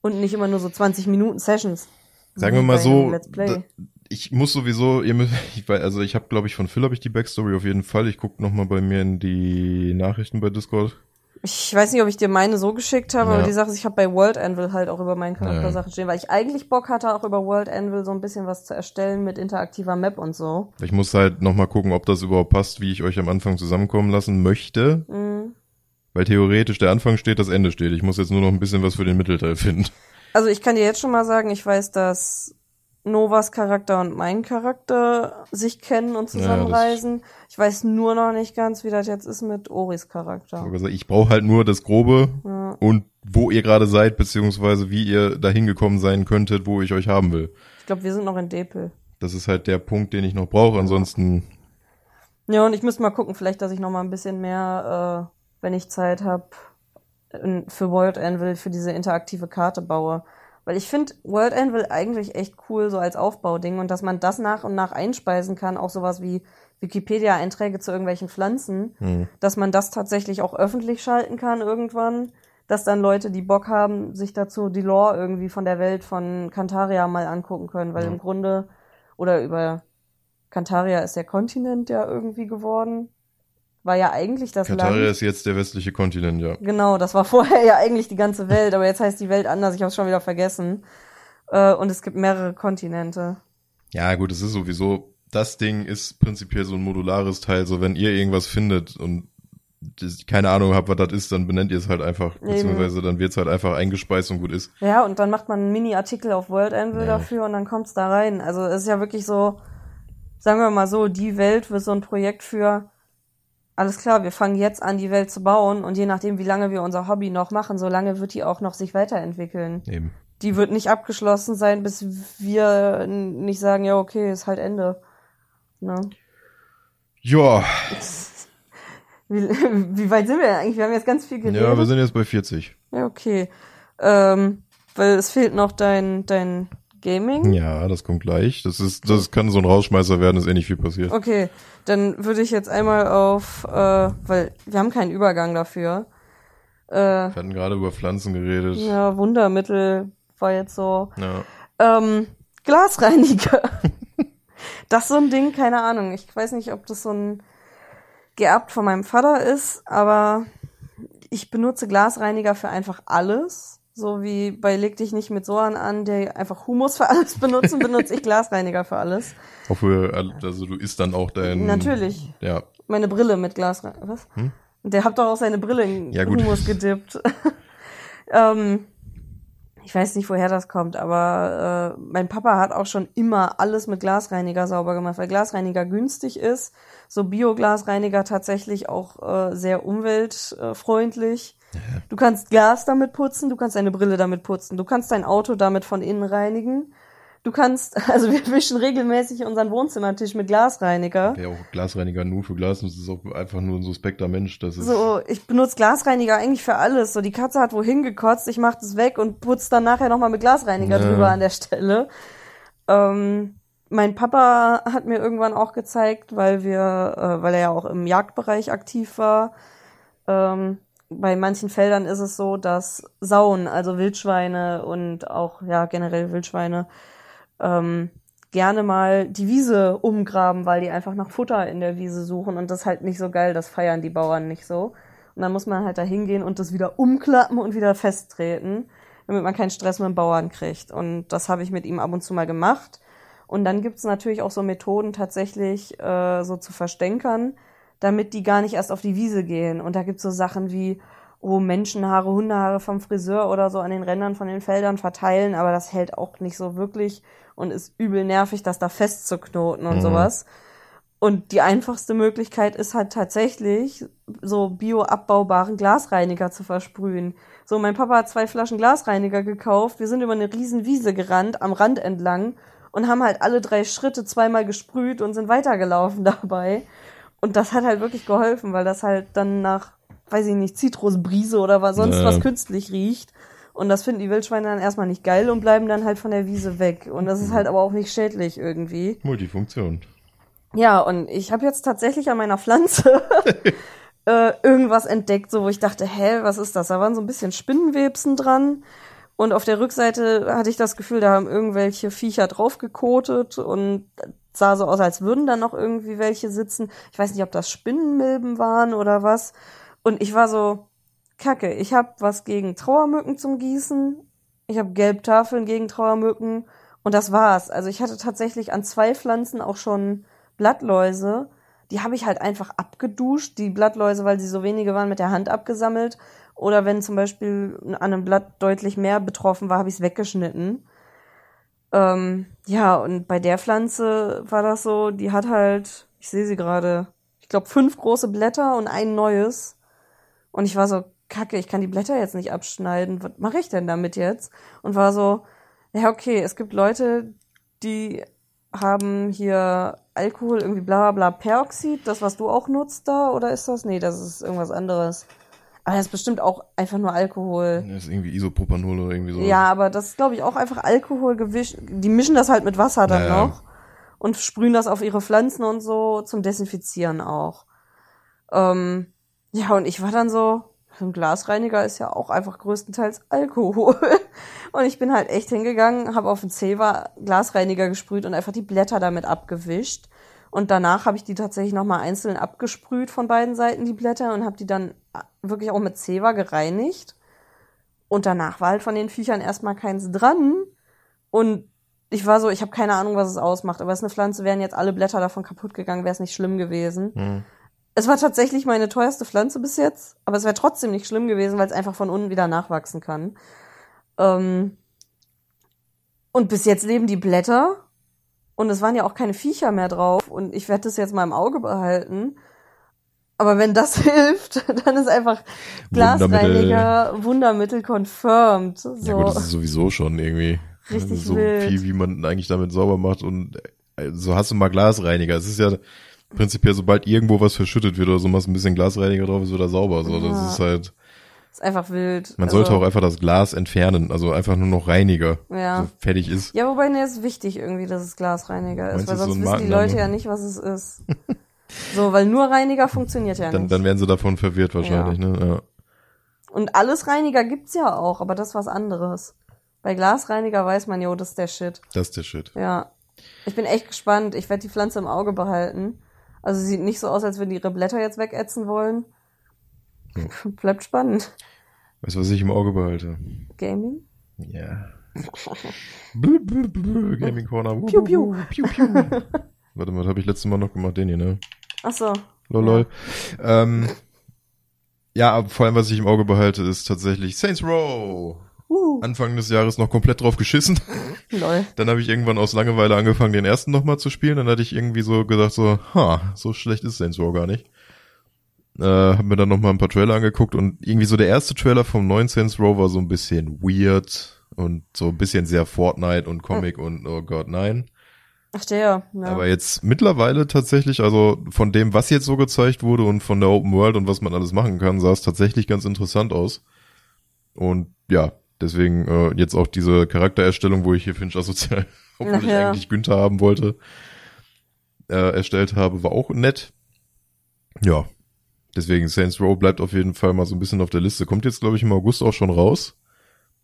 Und nicht immer nur so 20 Minuten Sessions. Sagen wir mal so, da, ich muss sowieso, ihr müsst, [LAUGHS] ich weiß, also ich habe, glaube ich, von Phil habe ich die Backstory auf jeden Fall. Ich guck noch mal bei mir in die Nachrichten bei Discord. Ich weiß nicht, ob ich dir meine so geschickt habe, Ja. aber die Sache ist, ich habe bei World Anvil halt auch über meinen Charakter Ja. Sachen stehen, weil ich eigentlich Bock hatte, auch über World Anvil so ein bisschen was zu erstellen mit interaktiver Map und so. Ich muss halt noch mal gucken, ob das überhaupt passt, wie ich euch am Anfang zusammenkommen lassen möchte. Mhm. Weil theoretisch der Anfang steht, das Ende steht. Ich muss jetzt nur noch ein bisschen was für den Mittelteil finden. Also ich kann dir jetzt schon mal sagen, ich weiß, dass Novas Charakter und mein Charakter sich kennen und zusammenreisen. ich weiß nur noch nicht ganz, wie das jetzt ist mit Oris Charakter. Ich brauche halt nur das Grobe Ja. und wo ihr gerade seid, beziehungsweise wie ihr da hingekommen sein könntet, wo ich euch haben will. Ich glaube, wir sind noch in Depel. Das ist halt der Punkt, den ich noch brauche. Ansonsten, Ja, und ich müsste mal gucken, vielleicht, dass ich noch mal ein bisschen mehr, äh, wenn ich Zeit habe, für World Anvil für diese interaktive Karte baue. Weil ich finde World Anvil eigentlich echt cool, so als Aufbauding und dass man das nach und nach einspeisen kann, auch sowas wie Wikipedia-Einträge zu irgendwelchen Pflanzen, hm. dass man das tatsächlich auch öffentlich schalten kann irgendwann, dass dann Leute, die Bock haben, sich dazu die Lore irgendwie von der Welt von Kantaria mal angucken können, weil Ja. im Grunde, oder über Kantaria ist der Kontinent ja irgendwie geworden, war ja eigentlich das Kataria Land. ist jetzt der westliche Kontinent, ja. Genau, das war [LAUGHS] vorher ja eigentlich die ganze Welt, aber jetzt heißt die Welt anders, ich habe schon wieder vergessen. Äh, und es gibt mehrere Kontinente. Ja, gut, es ist sowieso, das Ding ist prinzipiell so ein modulares Teil, so wenn ihr irgendwas findet und keine Ahnung habt, was das ist, dann benennt ihr es halt einfach, Eben. beziehungsweise dann wird's halt einfach eingespeist und gut ist. Ja, und dann macht man einen Mini-Artikel auf World Anvil Ja. dafür und dann kommt's da rein. Also es ist ja wirklich so, sagen wir mal so, die Welt wird so ein Projekt für, alles klar, wir fangen jetzt an, die Welt zu bauen und je nachdem, wie lange wir unser Hobby noch machen, so lange wird die auch noch sich weiterentwickeln. Eben. Die wird nicht abgeschlossen sein, bis wir nicht sagen, ja, okay, ist halt Ende. Ne? Ja, [LAUGHS] Wie, wie weit sind wir denn eigentlich? Wir haben jetzt ganz viel geredet. ja, wir sind jetzt bei 40. Ja, okay. Ähm, weil es fehlt noch dein, dein Gaming. Ja, das kommt gleich. Das ist, das kann so ein Rausschmeißer werden, ist eh nicht viel passiert. Okay, dann würde ich jetzt einmal auf, äh, weil wir haben keinen Übergang dafür. Äh, Wir hatten gerade über Pflanzen geredet. ja, Wundermittel war jetzt so. Ja. Ähm, Glasreiniger. [LAUGHS] das ist so ein Ding, keine Ahnung. Ich weiß nicht, ob das so ein geerbt von meinem Vater ist, aber ich benutze Glasreiniger für einfach alles. So wie bei Leg dich nicht mit Soan an, der einfach Humus für alles benutzen, benutze ich Glasreiniger für alles. Hoffe, also du isst dann auch dein. Natürlich. Ja. Meine Brille mit Glasreiniger. Was? Der hat doch auch seine Brille in Hm? Ja, gut. Humus gedippt. [LAUGHS] ähm, ich weiß nicht, woher das kommt, aber äh, mein Papa hat auch schon immer alles mit Glasreiniger sauber gemacht, weil Glasreiniger günstig ist. So Bioglasreiniger tatsächlich auch äh, sehr umweltfreundlich. Du kannst Glas damit putzen, du kannst deine Brille damit putzen, du kannst dein Auto damit von innen reinigen. Du kannst, [LAUGHS] also wir wischen regelmäßig unseren Wohnzimmertisch mit Glasreiniger. Wer auch Glasreiniger nur für Glas nutzt, ist auch einfach nur ein suspekter Mensch. Das ist. So, ich benutze Glasreiniger eigentlich für alles. So, die Katze hat wohin gekotzt, ich mach das weg und putze dann nachher nochmal mit Glasreiniger Ja. drüber an der Stelle. Ähm, mein Papa hat mir irgendwann auch gezeigt, weil wir, äh, weil er ja auch im Jagdbereich aktiv war. Ähm, bei manchen Feldern ist es so, dass Sauen, also Wildschweine und auch ja generell Wildschweine, ähm, gerne mal die Wiese umgraben, weil die einfach nach Futter in der Wiese suchen und das ist halt nicht so geil, das feiern die Bauern nicht so. Und dann muss man halt da hingehen und das wieder umklappen und wieder festtreten, damit man keinen Stress mit dem Bauern kriegt. Und das habe ich mit ihm ab und zu mal gemacht. Und dann gibt's natürlich auch so Methoden tatsächlich äh, so zu verstänkern, damit die gar nicht erst auf die Wiese gehen. Und da gibt's so Sachen wie, oh, Menschenhaare, Hundehaare vom Friseur oder so an den Rändern von den Feldern verteilen, aber das hält auch nicht so wirklich und ist übel nervig, das da festzuknoten und Mhm. sowas. Und die einfachste Möglichkeit ist halt tatsächlich, so bioabbaubaren Glasreiniger zu versprühen. So, mein Papa hat zwei Flaschen Glasreiniger gekauft. Wir sind über eine riesen Wiese gerannt, am Rand entlang und haben halt alle drei Schritte zweimal gesprüht und sind weitergelaufen [LAUGHS] dabei. Und das hat halt wirklich geholfen, weil das halt dann nach, weiß ich nicht, Zitrusbrise oder was sonst Ja. was künstlich riecht. Und das finden die Wildschweine dann erstmal nicht geil und bleiben dann halt von der Wiese weg. Und das ist halt aber auch nicht schädlich irgendwie. Multifunktion. Ja, und ich habe jetzt tatsächlich an meiner Pflanze [LAUGHS] äh, irgendwas entdeckt, so wo ich dachte, hä, was ist das? Da waren so ein bisschen Spinnenwebsen dran. Und auf der Rückseite hatte ich das Gefühl, da haben irgendwelche Viecher draufgekotet und sah so aus, als würden da noch irgendwie welche sitzen. Ich weiß nicht, ob das Spinnenmilben waren oder was. Und ich war so, kacke, ich habe was gegen Trauermücken zum Gießen. Ich habe Gelbtafeln gegen Trauermücken. Und das war's. Also ich hatte tatsächlich an zwei Pflanzen auch schon Blattläuse. Die habe ich halt einfach abgeduscht. Die Blattläuse, weil sie so wenige waren, mit der Hand abgesammelt. Oder wenn zum Beispiel an einem Blatt deutlich mehr betroffen war, habe ich es weggeschnitten. Ähm, ja, und bei der Pflanze war das so, die hat halt, ich sehe sie gerade, ich glaube fünf große Blätter und ein neues. Und ich war so, kacke, ich kann die Blätter jetzt nicht abschneiden. Was mache ich denn damit jetzt? Und war so, ja, okay, es gibt Leute, die haben hier Alkohol, irgendwie bla bla bla, Peroxid, das, was du auch nutzt da, oder ist das? Nee, das ist irgendwas anderes. Aber das ist bestimmt auch einfach nur Alkohol. Das ist irgendwie Isopropanol oder irgendwie so. Ja, aber das ist, glaube ich, auch einfach Alkohol gewischt. Die mischen das halt mit Wasser dann Ja, ja. noch und sprühen das auf ihre Pflanzen und so zum Desinfizieren auch. Ähm, ja, und ich war dann so, so ein Glasreiniger ist ja auch einfach größtenteils Alkohol. [LAUGHS] Und ich bin halt echt hingegangen, habe auf den Zewa Glasreiniger gesprüht und einfach die Blätter damit abgewischt. Und danach habe ich die tatsächlich nochmal einzeln abgesprüht von beiden Seiten, die Blätter, und habe die dann wirklich auch mit Zewa gereinigt. Und danach war halt von den Viechern erstmal keins dran. Und ich war so, ich habe keine Ahnung, was es ausmacht. Aber es ist eine Pflanze, wären jetzt alle Blätter davon kaputt gegangen, wäre es nicht schlimm gewesen. Hm. Es war tatsächlich meine teuerste Pflanze bis jetzt, aber es wäre trotzdem nicht schlimm gewesen, weil es einfach von unten wieder nachwachsen kann. Ähm und bis jetzt leben die Blätter und es waren ja auch keine Viecher mehr drauf und ich werde das jetzt mal im Auge behalten. Aber wenn das [LAUGHS] hilft, dann ist einfach Glasreiniger Wundermittel confirmed. So. Ja gut, das ist sowieso schon irgendwie Richtig so wild. viel, wie man eigentlich damit sauber macht und äh, so hast du mal Glasreiniger. Es ist ja prinzipiell, sobald irgendwo was verschüttet wird oder so, machst du ein bisschen Glasreiniger drauf, ist wieder sauber. So, Ja. das ist halt, ist einfach wild. man Also, sollte auch einfach das Glas entfernen, also einfach nur noch Reiniger, Ja. so fertig ist. Ja, wobei, ne, ist wichtig irgendwie, dass es Glasreiniger ist, Meinst weil so sonst ein wissen die Markenname? Leute ja nicht, was es ist. [LAUGHS] so, weil nur Reiniger funktioniert ja Dann, nicht. dann werden sie davon verwirrt wahrscheinlich, ne? Ja. Und alles Reiniger gibt's ja auch, aber das ist was anderes. Bei Glasreiniger weiß man, jo, das ist der Shit. Das ist der Shit. Ja. Ich bin echt gespannt. Ich werde die Pflanze im Auge behalten. Also sie sieht nicht so aus, als würden die ihre Blätter jetzt wegätzen wollen. [LAUGHS] Bleibt spannend. Weißt du, was ich im Auge behalte? Gaming? Ja. Blu, blu, blu, Gaming Corner. Piu, piu. piu, piu. [LAUGHS] Warte mal, was habe ich letztes Mal noch gemacht? Den hier, ne? Ach so. Lol, lol. Ähm, ja, aber vor allem, was ich im Auge behalte, ist tatsächlich Saints Row. Uh, Anfang des Jahres noch komplett drauf geschissen. [LAUGHS] lol. Dann habe ich irgendwann aus Langeweile angefangen, den ersten nochmal zu spielen. Dann hatte ich irgendwie so gedacht, so, ha, so schlecht ist Saints Row gar nicht. Äh, hab mir dann nochmal ein paar Trailer angeguckt und irgendwie so der erste Trailer vom neuen Saints Row war so ein bisschen weird und so ein bisschen sehr Fortnite und Comic und oh Gott, nein. Ach der, ja. Aber jetzt mittlerweile tatsächlich, also von dem, was jetzt so gezeigt wurde und von der Open World und was man alles machen kann, sah es tatsächlich ganz interessant aus. Und ja, deswegen äh, jetzt auch diese Charaktererstellung, wo ich hier Finch asozial, [LAUGHS] obwohl Ach ich ja. eigentlich Günther haben wollte, äh, erstellt habe, war auch nett. Ja, deswegen Saints Row bleibt auf jeden Fall mal so ein bisschen auf der Liste. Kommt jetzt, glaube ich, im August auch schon raus.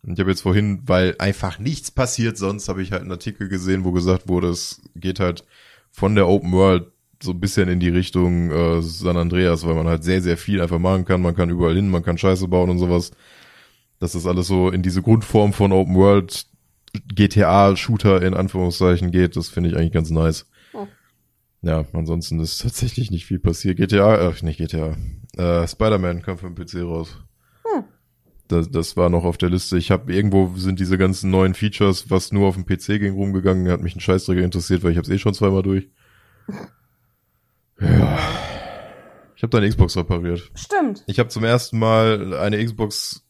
Und ich habe jetzt vorhin, weil einfach nichts passiert, sonst habe ich halt einen Artikel gesehen, wo gesagt wurde, es geht halt von der Open World so ein bisschen in die Richtung äh, San Andreas, weil man halt sehr, sehr viel einfach machen kann. Man kann überall hin, man kann Scheiße bauen und sowas. Dass das alles so in diese Grundform von Open World GTA-Shooter in Anführungszeichen geht, das finde ich eigentlich ganz nice. Oh. Ja, ansonsten ist tatsächlich nicht viel passiert. GTA, äh, nicht GTA, äh, Spider-Man kam für den PC raus. Das, das war noch auf der Liste. Ich habe irgendwo sind diese ganzen neuen Features, was nur auf dem PC ging, rumgegangen. Hat mich ein Scheißdreck interessiert, weil ich habe es eh schon zweimal durch. Ja. Ich habe deine Xbox repariert. Stimmt. Ich habe zum ersten Mal eine Xbox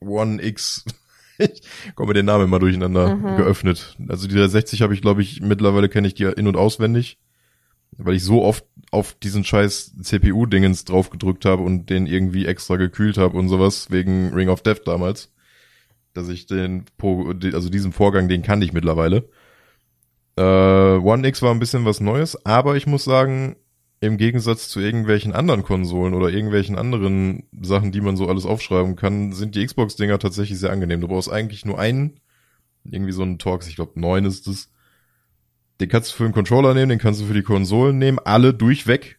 One X, [LAUGHS] ich komme den Namen immer durcheinander, Mhm. geöffnet. Also die 360 habe ich, glaube ich, mittlerweile kenne ich die in- und auswendig, weil ich so oft auf diesen scheiß CPU-Dingens drauf gedrückt habe und den irgendwie extra gekühlt habe und sowas, wegen Ring of Death damals, dass ich den, also diesen Vorgang, den kannte ich mittlerweile. Äh, One X war ein bisschen was Neues, aber ich muss sagen, im Gegensatz zu irgendwelchen anderen Konsolen oder irgendwelchen anderen Sachen, die man so alles aufschreiben kann, sind die Xbox-Dinger tatsächlich sehr angenehm. Du brauchst eigentlich nur einen, irgendwie so einen Torx, ich glaube neun ist es. Den kannst du für den Controller nehmen, den kannst du für die Konsolen nehmen, alle durchweg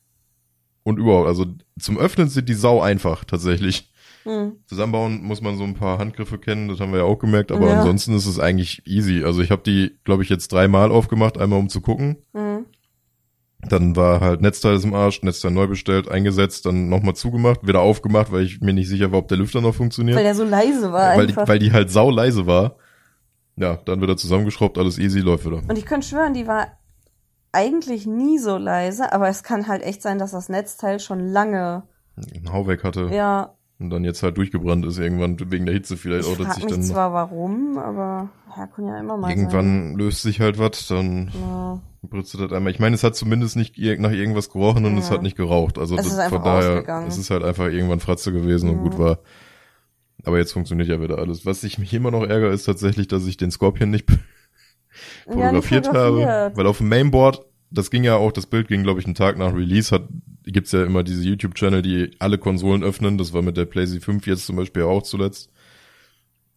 und überhaupt. Also zum Öffnen sind die sau einfach tatsächlich. Hm. Zusammenbauen muss man so ein paar Handgriffe kennen, das haben wir ja auch gemerkt, aber Ja. ansonsten ist es eigentlich easy. Also ich habe die, glaube ich, jetzt dreimal aufgemacht, einmal um zu gucken. Hm. Dann war halt Netzteil ist im Arsch, Netzteil neu bestellt, eingesetzt, dann nochmal zugemacht, wieder aufgemacht, weil ich mir nicht sicher war, ob der Lüfter noch funktioniert. Weil der so leise war weil, die, einfach. weil die halt sau leise war. Ja, dann wird er zusammengeschraubt, alles easy, läuft wieder. Und ich könnte schwören, die war eigentlich nie so leise, aber es kann halt echt sein, dass das Netzteil schon lange, Einen Hau weg hatte ja, und dann jetzt halt durchgebrannt ist irgendwann wegen der Hitze vielleicht ich auch, dass frag sich mich dann zwar warum, aber ja, kann ja immer mal irgendwann löst sich halt was, dann sein. Ja. britzt das einmal. Ich meine, es hat zumindest nicht nach irgendwas gerochen und Ja. es hat nicht geraucht. Also Es das, ist einfach von daher, ausgegangen. es ist halt einfach irgendwann Fratze gewesen und Ja. gut war. Aber jetzt funktioniert ja wieder alles. Was ich mich immer noch ärgere, ist tatsächlich, dass ich den Scorpion nicht [LAUGHS] Ja, nicht fotografiert habe. fotografiert. Weil auf dem Mainboard, das ging ja auch, das Bild ging, glaube ich, einen Tag nach Release, hat, gibt's ja immer diese YouTube-Channel, die alle Konsolen öffnen. Das war mit der PlayStation 5 jetzt zum Beispiel auch zuletzt.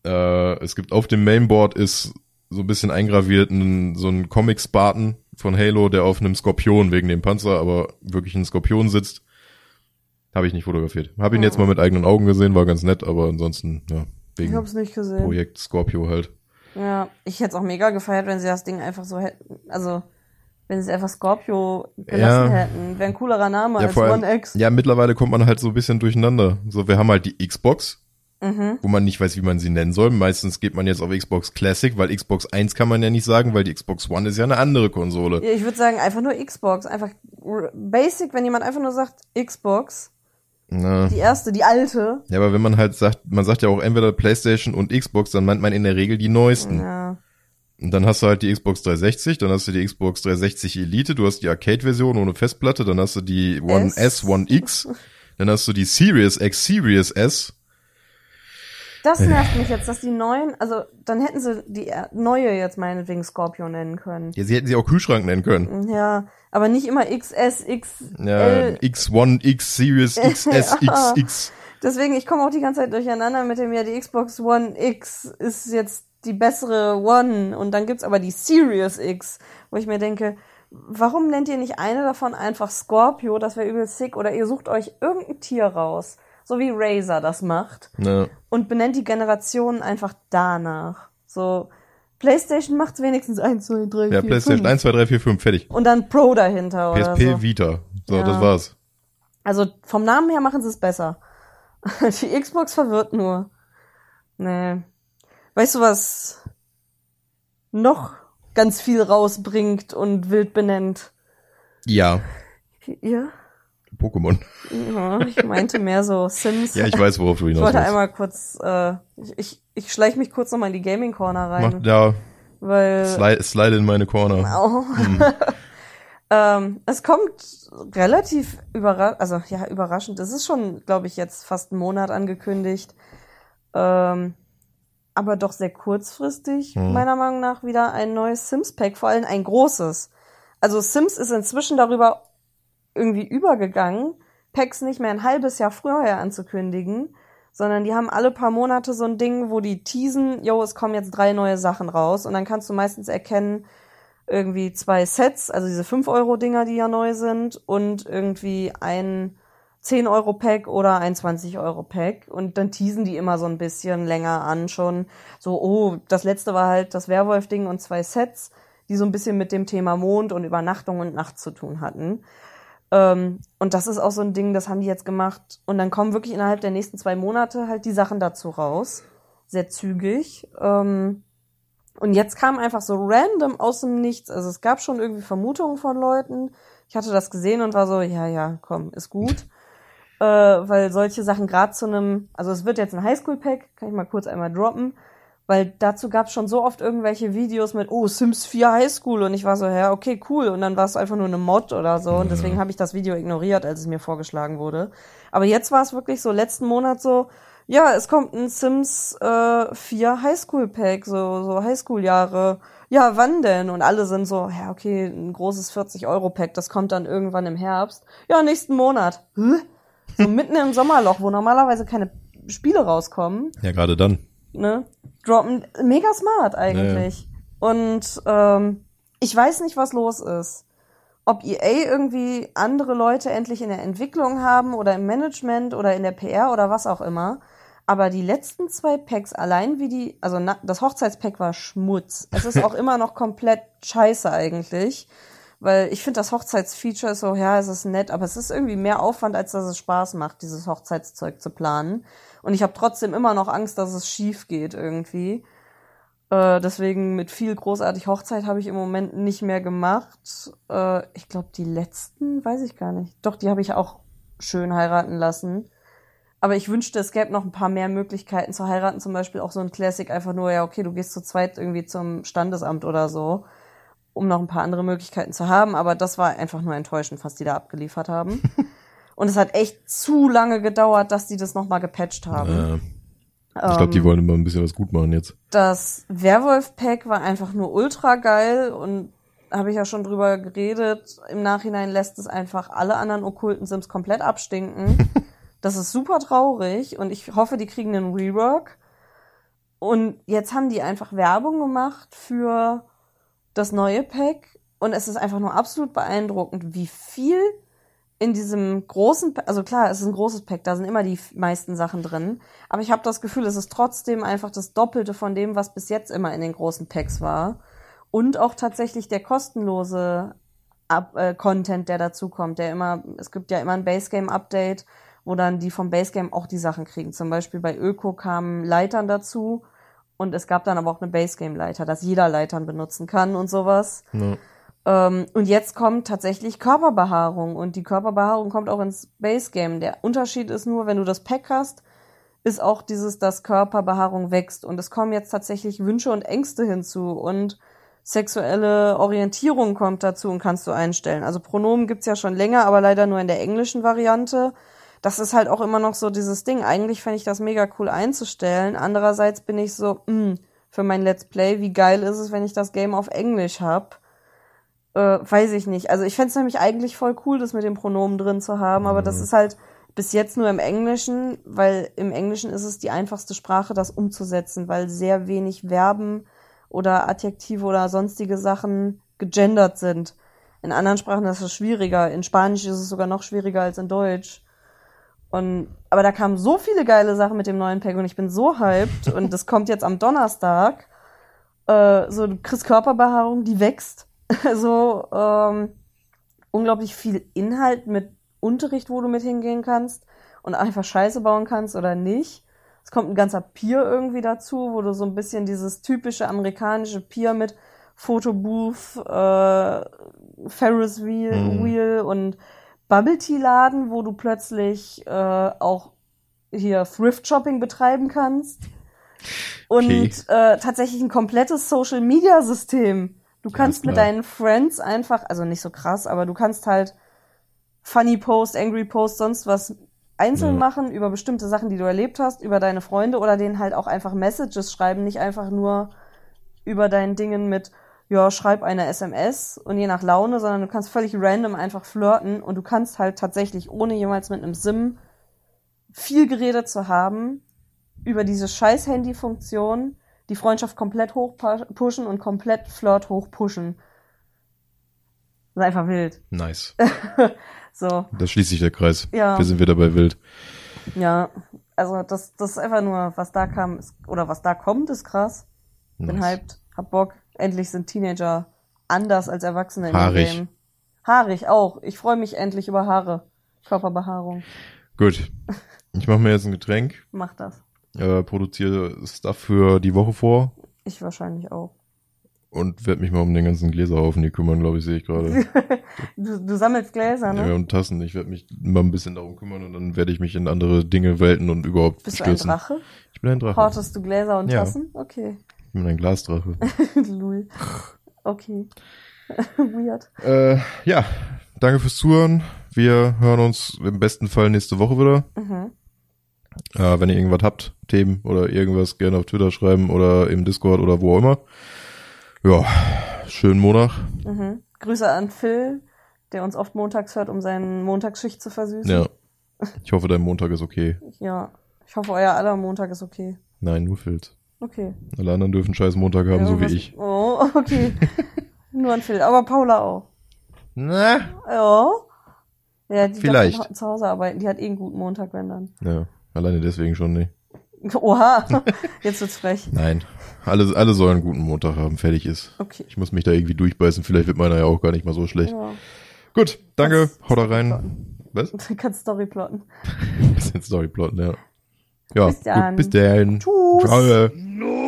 Äh, es gibt auf dem Mainboard ist so ein bisschen eingraviert ein, so ein Comic-Spartan von Halo, der auf einem Skorpion wegen dem Panzer, aber wirklich ein Skorpion sitzt. Habe ich nicht fotografiert. Habe ihn jetzt mal mit eigenen Augen gesehen, war ganz nett, aber ansonsten, ja, Ich wegen hab's nicht gesehen. Projekt Scorpio halt. Ja, ich hätte es auch mega gefeiert, wenn sie das Ding einfach so hätten, also wenn sie es einfach Scorpio gelassen Ja. hätten. Wäre ein coolerer Name Ja, als allem- One X. Ja, mittlerweile kommt man halt so ein bisschen durcheinander. So, wir haben halt die Xbox, Mhm. wo man nicht weiß, wie man sie nennen soll. Meistens geht man jetzt auf Xbox Classic, weil Xbox 1 kann man ja nicht sagen, weil die Xbox One ist ja eine andere Konsole. Ja, ich würde sagen, einfach nur Xbox. Einfach basic, wenn jemand einfach nur sagt Xbox, Na. die erste, die alte. Ja, aber wenn man halt sagt, man sagt ja auch entweder PlayStation und Xbox, dann meint man in der Regel die neuesten. Ja. Und dann hast du halt die Xbox 360, dann hast du die Xbox 360 Elite, du hast die Arcade-Version ohne Festplatte, dann hast du die One S, S. One X, [LAUGHS] dann hast du die Series X, Series S. Das nervt mich jetzt, dass die neuen, also dann hätten sie die er- neue jetzt meinetwegen Scorpio nennen können. Ja, sie hätten sie auch Kühlschrank nennen können. Ja, aber nicht immer XS, Ja, XL. X1, X, Series XS, [LAUGHS] Ja. XX. Deswegen, ich komme auch die ganze Zeit durcheinander mit dem, ja, die Xbox One X ist jetzt die bessere One und dann gibt's aber die Series X, wo ich mir denke, warum nennt ihr nicht eine davon einfach Scorpio, das wäre übel sick, oder ihr sucht euch irgendein Tier raus, so wie Razer das macht Ja. und benennt die Generationen einfach danach. So, PlayStation macht's wenigstens 1, 2, 3, 4, Ja, PlayStation 5. 1, 2, 3, 4, 5, fertig. Und dann Pro dahinter oder PSP so. Vita. So, Ja. das war's. Also vom Namen her machen sie es besser. [LAUGHS] Die Xbox verwirrt nur. Nee. Weißt du, was noch ganz viel rausbringt und wild benennt? Ja. Ja? Pokémon. ja ich meinte mehr so Sims. Ja, ich weiß, worauf du Ich hinaus wollte willst. einmal kurz, äh, ich, ich, ich schleich mich kurz nochmal in die Gaming Corner rein, Mach, ja, weil slide, slide in meine Corner. [LAUGHS] Au. ähm, es kommt relativ überraschend, also ja, überraschend. Es ist schon, glaube ich, jetzt fast einen Monat angekündigt. Ähm, aber doch sehr kurzfristig, Mhm. meiner Meinung nach, wieder ein neues Sims-Pack, vor allem ein großes. Also Sims ist inzwischen darüber irgendwie übergegangen, Packs nicht mehr ein halbes Jahr früher anzukündigen, sondern die haben alle paar Monate so ein Ding, wo die teasen, yo, es kommen jetzt drei neue Sachen raus und dann kannst du meistens erkennen, irgendwie zwei Sets, also diese 5-Euro-Dinger, die ja neu sind, und irgendwie ein 10-Euro-Pack oder ein 20-Euro-Pack. Und dann teasen die immer so ein bisschen länger an schon. So, oh, das letzte war halt das Werwolf-Ding und zwei Sets, die so ein bisschen mit dem Thema Mond und Übernachtung und Nacht zu tun hatten. Ähm, und das ist auch so ein Ding, das haben die jetzt gemacht. Und dann kommen wirklich innerhalb der nächsten zwei Monate halt die Sachen dazu raus. Sehr zügig. Ähm, und jetzt kam einfach so random aus dem Nichts. Also es gab schon irgendwie Vermutungen von Leuten. Ich hatte das gesehen und war so, ja, ja, komm, ist gut. äh, weil solche Sachen gerade zu einem, also es wird jetzt ein Highschool-Pack, kann ich mal kurz einmal droppen, weil dazu gab es schon so oft irgendwelche Videos mit, oh, Sims 4 Highschool und ich war so, ja, okay, cool. Und dann war es einfach nur eine Mod oder so und deswegen habe ich das Video ignoriert, als es mir vorgeschlagen wurde. Aber jetzt war es wirklich so letzten Monat so, ja, es kommt ein Sims äh, 4 Highschool-Pack, so, so Highschool-Jahre. Ja, wann denn? Und alle sind so, ja, okay, ein großes 40-Euro-Pack, das kommt dann irgendwann im Herbst. Ja, nächsten Monat. Hä? So mitten im Sommerloch, wo normalerweise keine Spiele rauskommen, Ja, gerade dann. ne? Droppen. Mega smart eigentlich. Und ähm, ich weiß nicht, was los ist. Ob EA irgendwie andere Leute endlich in der Entwicklung haben oder im Management oder in der PR oder was auch immer. Aber die letzten zwei Packs, allein wie die, also na, das Hochzeitspack war Schmutz. Es ist auch [LAUGHS] immer noch komplett scheiße eigentlich. Weil ich finde, das Hochzeitsfeature ist so, ja, es ist nett, aber es ist irgendwie mehr Aufwand, als dass es Spaß macht, dieses Hochzeitszeug zu planen. Und ich habe trotzdem immer noch Angst, dass es schief geht irgendwie. Äh, deswegen mit viel großartig Hochzeit habe ich im Moment nicht mehr gemacht. Äh, ich glaube, die letzten, weiß ich gar nicht. Doch, die habe ich auch schön heiraten lassen. Aber ich wünschte, es gäbe noch ein paar mehr Möglichkeiten zu heiraten. Zum Beispiel auch so ein Classic, einfach nur, ja, okay, du gehst zu zweit irgendwie zum Standesamt oder so, um noch ein paar andere Möglichkeiten zu haben. Aber das war einfach nur enttäuschend, was die da abgeliefert haben. [LAUGHS] Und es hat echt zu lange gedauert, dass die das nochmal gepatcht haben. Äh, ich glaube, die wollen immer ein bisschen was gut machen jetzt. Das Werwolf-Pack war einfach nur ultra geil und habe ich ja schon drüber geredet. Im Nachhinein lässt es einfach alle anderen okkulten Sims komplett abstinken. [LAUGHS] das ist super traurig und ich hoffe, die kriegen einen Rework. Und jetzt haben die einfach Werbung gemacht für das neue Pack und es ist einfach nur absolut beeindruckend, wie viel in diesem großen, also klar, es ist ein großes Pack, da sind immer die meisten Sachen drin, aber ich habe das Gefühl, es ist trotzdem einfach das Doppelte von dem, was bis jetzt immer in den großen Packs war und auch tatsächlich der kostenlose Up äh, Content, der dazu kommt, der immer, es gibt ja immer ein Basegame Update, wo dann die vom Basegame auch die Sachen kriegen. Zum Beispiel bei Öko kamen Leitern dazu und es gab dann aber auch eine Basegame Leiter, dass jeder Leitern benutzen kann und sowas. Ja. Ähm, und jetzt kommt tatsächlich Körperbehaarung und die Körperbehaarung kommt auch ins Base Game. Der Unterschied ist nur, wenn du das Pack hast, ist auch dieses, dass Körperbehaarung wächst und es kommen jetzt tatsächlich Wünsche und Ängste hinzu und sexuelle Orientierung kommt dazu und kannst du einstellen. Also Pronomen gibt's ja schon länger, aber leider nur in der englischen Variante. Das ist halt auch immer noch so dieses Ding. Eigentlich fände ich das mega cool einzustellen. Andererseits bin ich so, mh, für mein Let's Play, wie geil ist es, wenn ich das Game auf Englisch hab? Äh, weiß ich nicht. Also ich fände nämlich eigentlich voll cool, das mit dem Pronomen drin zu haben, aber das ist halt bis jetzt nur im Englischen, weil im Englischen ist es die einfachste Sprache, das umzusetzen, weil sehr wenig Verben oder Adjektive oder sonstige Sachen gegendert sind. In anderen Sprachen ist es schwieriger. In Spanisch ist es sogar noch schwieriger als in Deutsch. Und, aber da kamen so viele geile Sachen mit dem neuen Pack und ich bin so hyped und das kommt jetzt am Donnerstag. Äh, so, kriegst Körperbehaarung, die wächst [LAUGHS] so ähm, unglaublich viel Inhalt mit Unterricht, wo du mit hingehen kannst und einfach Scheiße bauen kannst oder nicht. Es kommt ein ganzer Pier irgendwie dazu, wo du so ein bisschen dieses typische amerikanische Pier mit Fotobooth, äh, Ferris Wheel, Mhm. Wheel und Bubble Tea Laden, wo du plötzlich äh, auch hier Thrift Shopping betreiben kannst. Und Okay. äh, tatsächlich ein komplettes Social Media System. Du kannst mit deinen Friends einfach, also nicht so krass, aber du kannst halt Funny Post, Angry Post, sonst was einzeln Ja. machen über bestimmte Sachen, die du erlebt hast, über deine Freunde oder denen halt auch einfach Messages schreiben, nicht einfach nur über deinen Dingen mit, ja, schreib eine SMS und je nach Laune, sondern du kannst völlig random einfach flirten und du kannst halt tatsächlich, ohne jemals mit einem Sim viel geredet zu haben, über diese scheiß Handy-Funktion die Freundschaft komplett hochpushen und komplett Flirt hochpushen. Das ist einfach wild. Nice. [LAUGHS] So, Da schließt sich der Kreis. Ja. Wir sind wieder bei Wild. ja. Also das, das ist einfach nur, was da kam, ist, oder was da kommt, ist krass. Bin Nice. hyped, hab Bock. Endlich sind Teenager anders als Erwachsene in Haarig. dem Game. Haarig auch. Ich freue mich endlich über Haare. Körperbehaarung. Gut. Ich mache mir jetzt ein Getränk, Mach das. Äh, produziere Stuff für die Woche vor Ich wahrscheinlich auch. und werde mich mal um den ganzen Gläserhaufen hier kümmern, glaube ich, sehe ich gerade. [LAUGHS] Du, du sammelst Gläser, ne? Ja, und Tassen. Ich werde mich mal ein bisschen darum kümmern und dann werde ich mich in andere Dinge, Welten und überhaupt Bist du ein stürzen. Drache? Ich bin ein Drache. Hortest du Gläser und Ja. Tassen? Okay. Ich bin ein Glasdrache. [LAUGHS] Lul. Okay. [LAUGHS] Weird. äh, ja, danke fürs Zuhören. Wir hören uns im besten Fall nächste Woche wieder. Mhm. Äh, wenn ihr irgendwas habt, Themen oder irgendwas, gerne auf Twitter schreiben oder im Discord oder wo auch immer. Ja, schönen Montag. Mhm. Grüße an Phil, der uns oft montags hört, um seine Montagsschicht zu versüßen. Ja. Ich hoffe, dein Montag ist okay. Ja. Ich hoffe, euer aller Montag ist okay. Nein, nur Filz. Okay. Alle anderen dürfen scheiß Montag haben, Ja, so wie was- ich. Oh, okay. [LAUGHS] Nur an Phil, aber Paula auch. Na? Ja. Ja, die Vielleicht. zu Hause arbeiten. Die hat eh einen guten Montag, wenn dann. Ja, alleine deswegen schon nicht. Oha. [LAUGHS] Jetzt wird's frech. Nein. Alle, alle sollen einen guten Montag haben, fertig ist. Okay. Ich muss mich da irgendwie durchbeißen, vielleicht wird meiner ja auch gar nicht mal so schlecht. Ja. Gut, danke, Kannst haut da Story rein. plotten. Was? [LAUGHS] Du kannst Story plotten. [LAUGHS] Bisschen Storyplot, ja. Ja, Bis dann. gut, bis dann. Tschüss. Ciao.